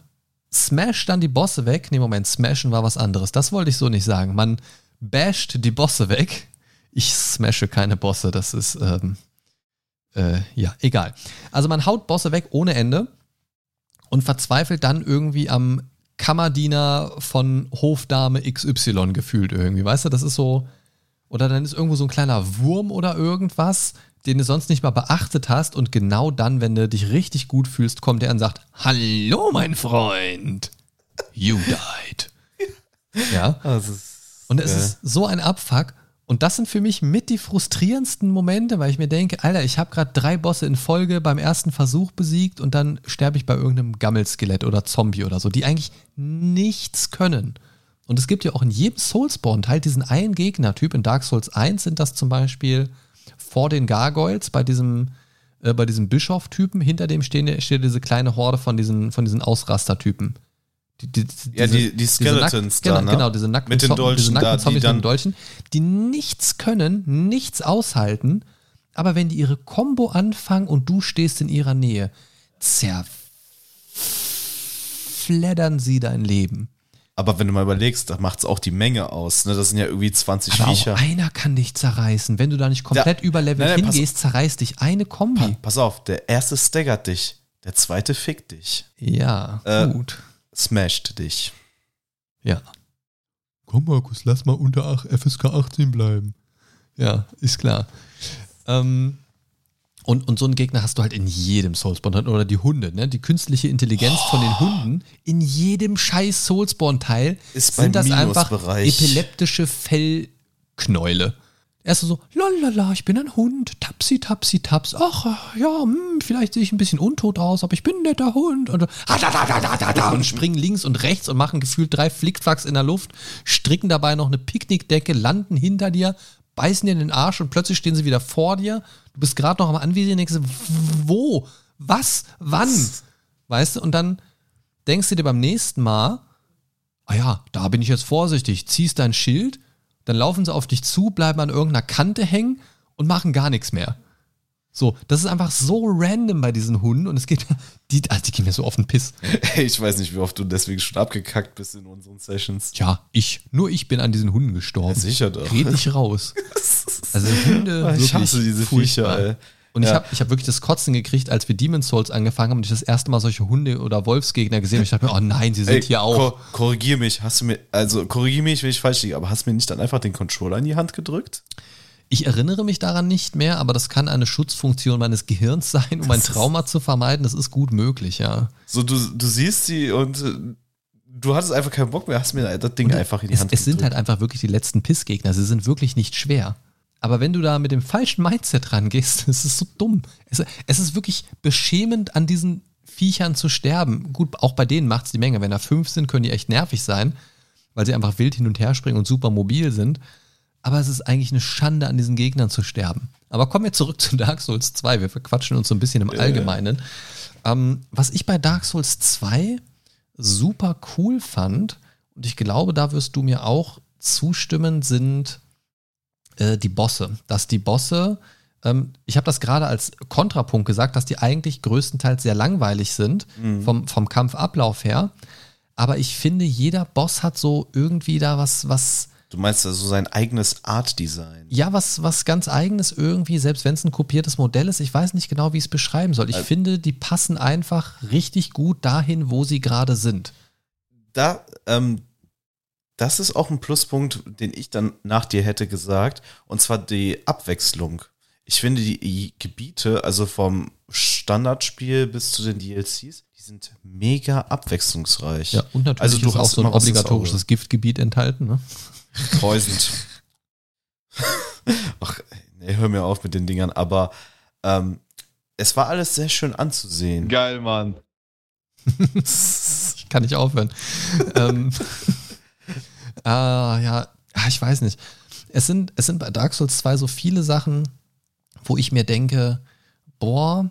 smasht dann die Bosse weg. Nee, Moment, smashen war was anderes. Das wollte ich so nicht sagen. Man basht die Bosse weg. Ich smashe keine Bosse, das ist, ähm, äh, ja, egal. Also man haut Bosse weg ohne Ende und verzweifelt dann irgendwie am Kammerdiener von Hofdame XY gefühlt irgendwie. Weißt du, das ist so, oder dann ist irgendwo so ein kleiner Wurm oder irgendwas, den du sonst nicht mal beachtet hast und genau dann, wenn du dich richtig gut fühlst, kommt er und sagt, Hallo, mein Freund, you died. Ja. Also, Und es ist so ein Abfuck. Und das sind für mich mit die frustrierendsten Momente, weil ich mir denke, Alter, ich habe gerade drei Bosse in Folge beim ersten Versuch besiegt und dann sterbe ich bei irgendeinem Gammelskelett oder Zombie oder so, die eigentlich nichts können. Und es gibt ja auch in jedem Soulspawn-Teil diesen einen Gegnertyp. In Dark Souls 1 sind das zum Beispiel vor den Gargoyles bei diesem, äh, bei diesem Bischof-Typen. Hinter dem stehen, steht diese kleine Horde von diesen, von diesen Ausraster-Typen. Die, die, Ja, diese- die- die diese Skeletons genau, da, ne? Genau, diese nackten, Mit den Dolchen diese nackten da, die Zombies mit dann- den Dolchen, die nichts können, nichts aushalten, aber wenn die ihre Combo anfangen und du stehst in ihrer Nähe, zerfleddern sie dein Leben. Aber wenn du mal überlegst, da macht's auch die Menge aus. Ne? Das sind ja irgendwie 20 Aber Viecher. auch einer kann dich zerreißen. Wenn du da nicht komplett Ja. überlevelt Nein, nein, hingehst, zerreißt dich eine Kombi. Pa pass auf, der erste staggert dich, der zweite fickt dich, Ja, Äh, gut. Smasht dich. Ja. Komm, Markus, lass mal unter FSK 18 bleiben. Ja, ist klar. Ähm, und, und so einen Gegner hast du halt in jedem Soulspawn drin. Oder die Hunde, ne? Die künstliche Intelligenz von den Hunden. In jedem scheiß Soulspawn-Teil sind das einfach epileptische Fellknäule. Erst so, lalala, ich bin ein Hund, tapsi, tapsi, taps. Ach, ja, hm, vielleicht sehe ich ein bisschen untot aus, aber ich bin ein netter Hund. Und, und springen links und rechts und machen gefühlt drei Flickflacks in der Luft, stricken dabei noch eine Picknickdecke, landen hinter dir, beißen dir in den Arsch und plötzlich stehen sie wieder vor dir. Du bist gerade noch am Anvisieren und denkst, wo? Was? Wann? Weißt du? Und dann denkst du dir beim nächsten Mal, ah ja, da bin ich jetzt vorsichtig, ziehst dein Schild, dann laufen sie auf dich zu, bleiben an irgendeiner Kante hängen und machen gar nichts mehr. So, das ist einfach so random bei diesen Hunden und es geht, die, also die gehen mir so auf den Piss. Ich weiß nicht, wie oft du deswegen schon abgekackt bist in unseren Sessions. Ja, ich, nur ich bin an diesen Hunden gestorben. Ja, sicher doch. Red dich raus. Also Hunde, Ich wirklich hasse diese furchtbar. Viecher, ey. Und ich Ja. habe ich hab wirklich das Kotzen gekriegt, als wir Demon's Souls angefangen haben und ich das erste Mal solche Hunde- oder Wolfsgegner gesehen habe. Ich dachte mir, oh nein, sie sind Ey, hier auch. Kor korrigier mich, hast du mir, also korrigier mich, wenn ich falsch liege, aber hast du mir nicht dann einfach den Controller in die Hand gedrückt? Ich erinnere mich daran nicht mehr, aber das kann eine Schutzfunktion meines Gehirns sein, um ein Trauma zu vermeiden. Das ist gut möglich, ja. So, du, du siehst sie und äh, du hattest einfach keinen Bock mehr, hast mir das Ding einfach in die Es, Hand es sind halt einfach wirklich die letzten Pissgegner. Sie sind wirklich nicht schwer. Aber wenn du da mit dem falschen Mindset rangehst, es ist so dumm. Es, es ist wirklich beschämend, an diesen Viechern zu sterben. Gut, auch bei denen macht es die Menge. Wenn da fünf sind, können die echt nervig sein, weil sie einfach wild hin und her springen und super mobil sind. Aber es ist eigentlich eine Schande, an diesen Gegnern zu sterben. Aber kommen wir zurück zu Dark Souls 2. Wir verquatschen uns so ein bisschen im Allgemeinen. Ähm, was ich bei Dark Souls 2 super cool fand, und ich glaube, da wirst du mir auch zustimmen, sind äh, die Bosse. Dass die Bosse, ähm, ich habe das gerade als Kontrapunkt gesagt, dass die eigentlich größtenteils sehr langweilig sind vom, vom Kampfablauf her. Aber ich finde, jeder Boss hat so irgendwie da was, was, Du meinst also sein eigenes Art-Design. ja, was, was ganz eigenes irgendwie, selbst wenn es ein kopiertes Modell ist. Ich weiß nicht genau, wie ich es beschreiben soll. Ich finde, die passen einfach richtig gut dahin, wo sie gerade sind. Da, ähm, das ist auch ein Pluspunkt, den ich dann nach dir hätte gesagt, und zwar die Abwechslung. Ich finde die Gebiete, also vom Standardspiel bis zu den DLCs, die sind mega abwechslungsreich. Ja, und natürlich Also du ist auch so ein obligatorisches Giftgebiet enthalten. Ne? Poisoned. Ach, nee, hör mir auf mit den Dingern, aber ähm, es war alles sehr schön anzusehen. Geil, Mann. Ich kann nicht aufhören. ähm, ah, ja, ah, ich weiß nicht. Es sind, es sind bei Dark Souls 2 so viele Sachen, wo ich mir denke, boah,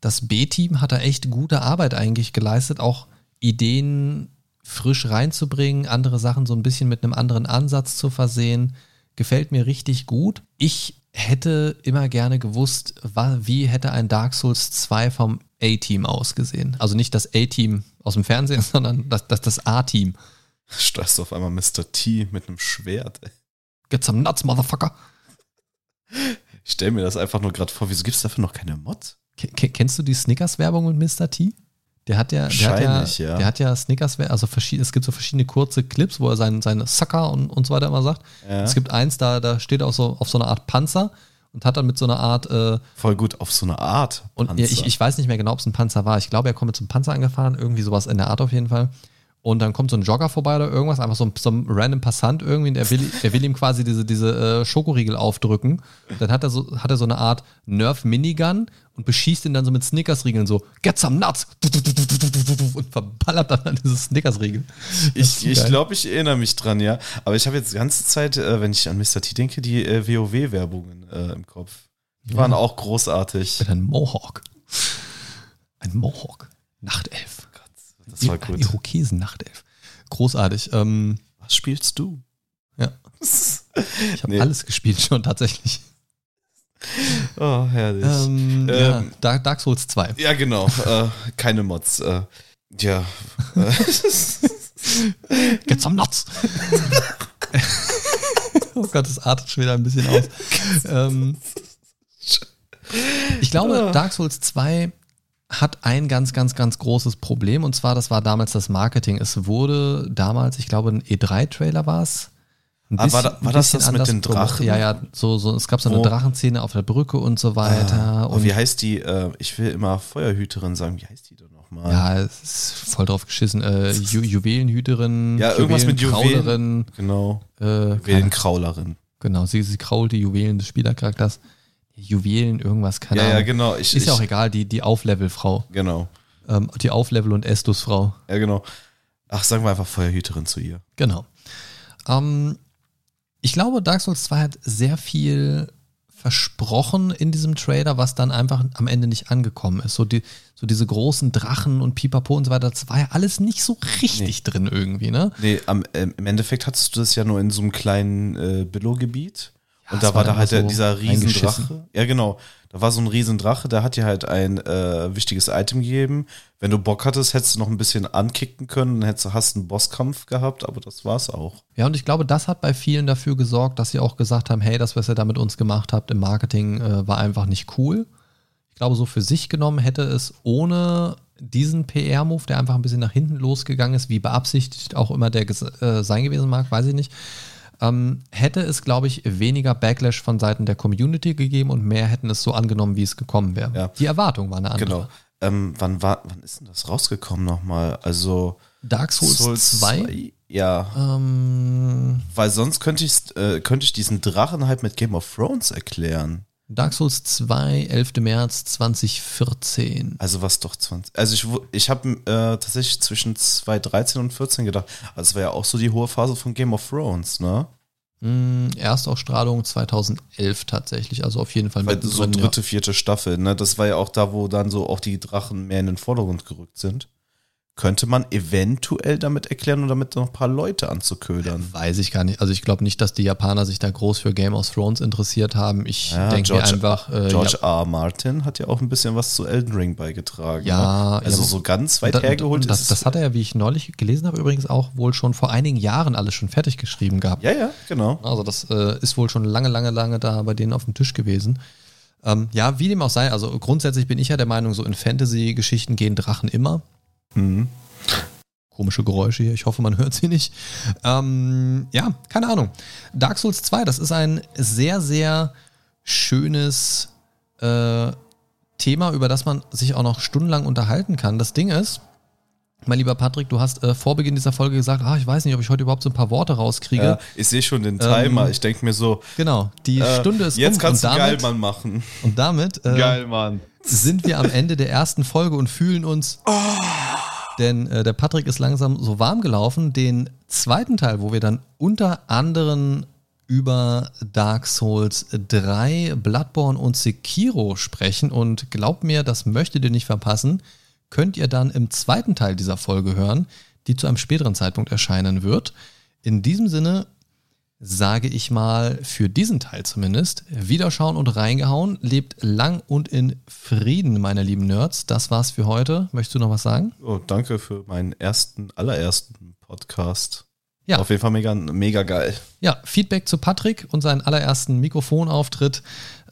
das B-Team hat da echt gute Arbeit eigentlich geleistet, auch Ideen frisch reinzubringen, andere Sachen so ein bisschen mit einem anderen Ansatz zu versehen. Gefällt mir richtig gut. Ich hätte immer gerne gewusst, wie hätte ein Dark Souls 2 vom A-Team ausgesehen. Also nicht das A-Team aus dem Fernsehen, sondern das, das, das A-Team. Steuerst du auf einmal Mr. T mit einem Schwert. Ey. Get some nuts, Motherfucker. Ich stell mir das einfach nur gerade vor, wieso gibt es dafür noch keine Mods? Ke- ke- Kennst du die Snickers-Werbung mit Mr. T? Der hat ja, der hat ja, ja. der hat ja Snickers, also es gibt so verschiedene kurze Clips, wo er seinen, seine Sucker und, und so weiter immer sagt. Ja. Es gibt eins, da, da steht auch so auf so einer Art Panzer und hat dann mit so einer Art. Äh, Voll gut, auf so eine Art. Und ja, ich, ich weiß nicht mehr genau, ob es ein Panzer war. Ich glaube, er kommt mit so einem Panzer angefahren, irgendwie sowas in der Art auf jeden Fall. Und dann kommt so ein Jogger vorbei oder irgendwas, einfach so ein, so ein random Passant irgendwie, der will, der will ihm quasi diese, diese äh, Schokoriegel aufdrücken. Dann hat er so, hat er so eine Art Nerf-Minigun und beschießt ihn dann so mit Snickers-Riegeln so, get some nuts! Und verballert dann an diese Snickers-Riegel. Ich, ich glaube, ich erinnere mich dran, ja. Aber ich habe jetzt die ganze Zeit, äh, wenn ich an Mr. T denke, die äh, WoW-Werbungen äh, im Kopf. Die waren auch großartig. Ein Mohawk. Ein Mohawk. Nachtelf. Das war gut. Irokesen-Nachtelf. Großartig. Ähm, Was spielst du? Ja. Ich habe nee. alles gespielt schon tatsächlich. Oh, herrlich. Ähm, ähm, ja, Dark Souls 2. Ja, genau. äh, keine Mods. Äh, ja. Get some nuts. oh Gott, das artet schon wieder ein bisschen aus. Ähm, ich glaube, Dark Souls 2 hat ein ganz, ganz, ganz großes Problem und zwar, das war damals das Marketing. Es wurde damals, ich glaube, ein E3-Trailer war es. Ah, war, da, war das das mit den Drachen? Ja, ja, so, so, es gab so eine oh. Drachenszene auf der Brücke und so weiter. Ah, und wie heißt die, äh, ich will immer Feuerhüterin sagen, wie heißt die denn nochmal? Ja, es ist voll drauf geschissen. Äh, Ju Juwelenhüterin, ja, irgendwas mit Juwelen. Genau. Äh, Juwelenkraulerin. Genau, sie, sie krault die Juwelen des Spielercharakters. Juwelen, irgendwas, keine ja, Ahnung. Ja, genau. Ich, ist ja auch egal, die, die Auflevel-Frau. Genau. Ähm, die Auflevel- und Estus-Frau. Ja, genau. Ach, sagen wir einfach Feuerhüterin zu ihr. Genau. Ähm, ich glaube, Dark Souls 2 hat sehr viel versprochen in diesem Trailer, was dann einfach am Ende nicht angekommen ist. So, die, so diese großen Drachen und Pipapo und so weiter, das war ja alles nicht so richtig nee. drin irgendwie, ne? Nee, am, äh, im Endeffekt hattest du das ja nur in so einem kleinen äh, Billo-Gebiet und da war da halt so dieser Riesendrache. Ja, genau. Da war so ein Riesendrache, der hat dir halt ein äh, wichtiges Item gegeben. Wenn du Bock hattest, hättest du noch ein bisschen ankicken können, dann hättest, hast einen Bosskampf gehabt, aber das war's auch. Ja, und ich glaube, das hat bei vielen dafür gesorgt, dass sie auch gesagt haben, hey, das, was ihr da mit uns gemacht habt im Marketing, äh, war einfach nicht cool. Ich glaube, so für sich genommen hätte es ohne diesen PR-Move, der einfach ein bisschen nach hinten losgegangen ist, wie beabsichtigt auch immer der äh, sein gewesen mag, weiß ich nicht, ähm, hätte es, glaube ich, weniger Backlash von Seiten der Community gegeben und mehr hätten es so angenommen, wie es gekommen wäre. Ja. Die Erwartung war eine andere. Genau. Ähm, wann, war, wann ist denn das rausgekommen nochmal? Also Dark Souls, Souls 2? Ja. Ähm, Weil sonst könnte ich, äh, könnte ich diesen Drachen halt mit Game of Thrones erklären. Dark Souls 2, 11. März 2014. Also was doch 20. Also ich, ich habe äh, tatsächlich zwischen 2013 und 14 gedacht. Also es war ja auch so die hohe Phase von Game of Thrones, ne? Mm, Erstausstrahlung 2011 tatsächlich, also auf jeden Fall mit So dritte, vierte Staffel, ne? Das war ja auch da, wo dann so auch die Drachen mehr in den Vordergrund gerückt sind könnte man eventuell damit erklären und damit noch ein paar Leute anzuködern. Weiß ich gar nicht. Also ich glaube nicht, dass die Japaner sich da groß für Game of Thrones interessiert haben. Ich ja, denke mir einfach. Äh, George ja, R. Martin hat ja auch ein bisschen was zu Elden Ring beigetragen. Ja, ne? also ja, so ganz weit da, hergeholt das, ist. Das hat er ja, wie ich neulich gelesen habe, übrigens auch wohl schon vor einigen Jahren alles schon fertig geschrieben gehabt. Ja, ja, genau. Also das äh, ist wohl schon lange, lange, lange da bei denen auf dem Tisch gewesen. Ähm, ja, wie dem auch sei, also grundsätzlich bin ich ja der Meinung, so in Fantasy-Geschichten gehen Drachen immer. Mhm. Komische Geräusche hier, ich hoffe, man hört sie nicht. Ähm, ja, keine Ahnung. Dark Souls 2, das ist ein sehr, sehr schönes äh, Thema, über das man sich auch noch stundenlang unterhalten kann. Das Ding ist, mein lieber Patrick, du hast äh, vor Beginn dieser Folge gesagt, ah, ich weiß nicht, ob ich heute überhaupt so ein paar Worte rauskriege. Ja, ich sehe schon den Timer. Ähm, ich denke mir so. Genau, die äh, Stunde ist Jetzt um kannst du damit, Geilmann machen. Und damit äh, Geilmann. Sind wir am Ende der ersten Folge und fühlen uns. Oh denn äh, der Patrick ist langsam so warm gelaufen. Den zweiten Teil, wo wir dann unter anderem über Dark Souls 3, Bloodborne und Sekiro sprechen. Und glaubt mir, das möchtet ihr nicht verpassen, könnt ihr dann im zweiten Teil dieser Folge hören, die zu einem späteren Zeitpunkt erscheinen wird. In diesem Sinne sage ich mal, für diesen Teil zumindest, Wiederschauen und reingehauen. Lebt lang und in Frieden, meine lieben Nerds. Das war's für heute. Möchtest du noch was sagen? Oh, danke für meinen ersten, allerersten Podcast. Ja. Auf jeden Fall mega, mega geil. Ja, Feedback zu Patrick und seinen allerersten Mikrofonauftritt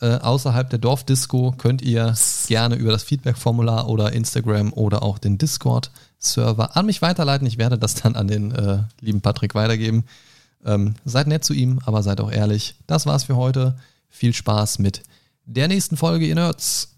äh, außerhalb der Dorfdisco könnt ihr gerne über das Feedback-Formular oder Instagram oder auch den Discord-Server an mich weiterleiten. Ich werde das dann an den äh, lieben Patrick weitergeben. Ähm, seid nett zu ihm, aber seid auch ehrlich. Das war's für heute. Viel Spaß mit der nächsten Folge, ihr Nerds.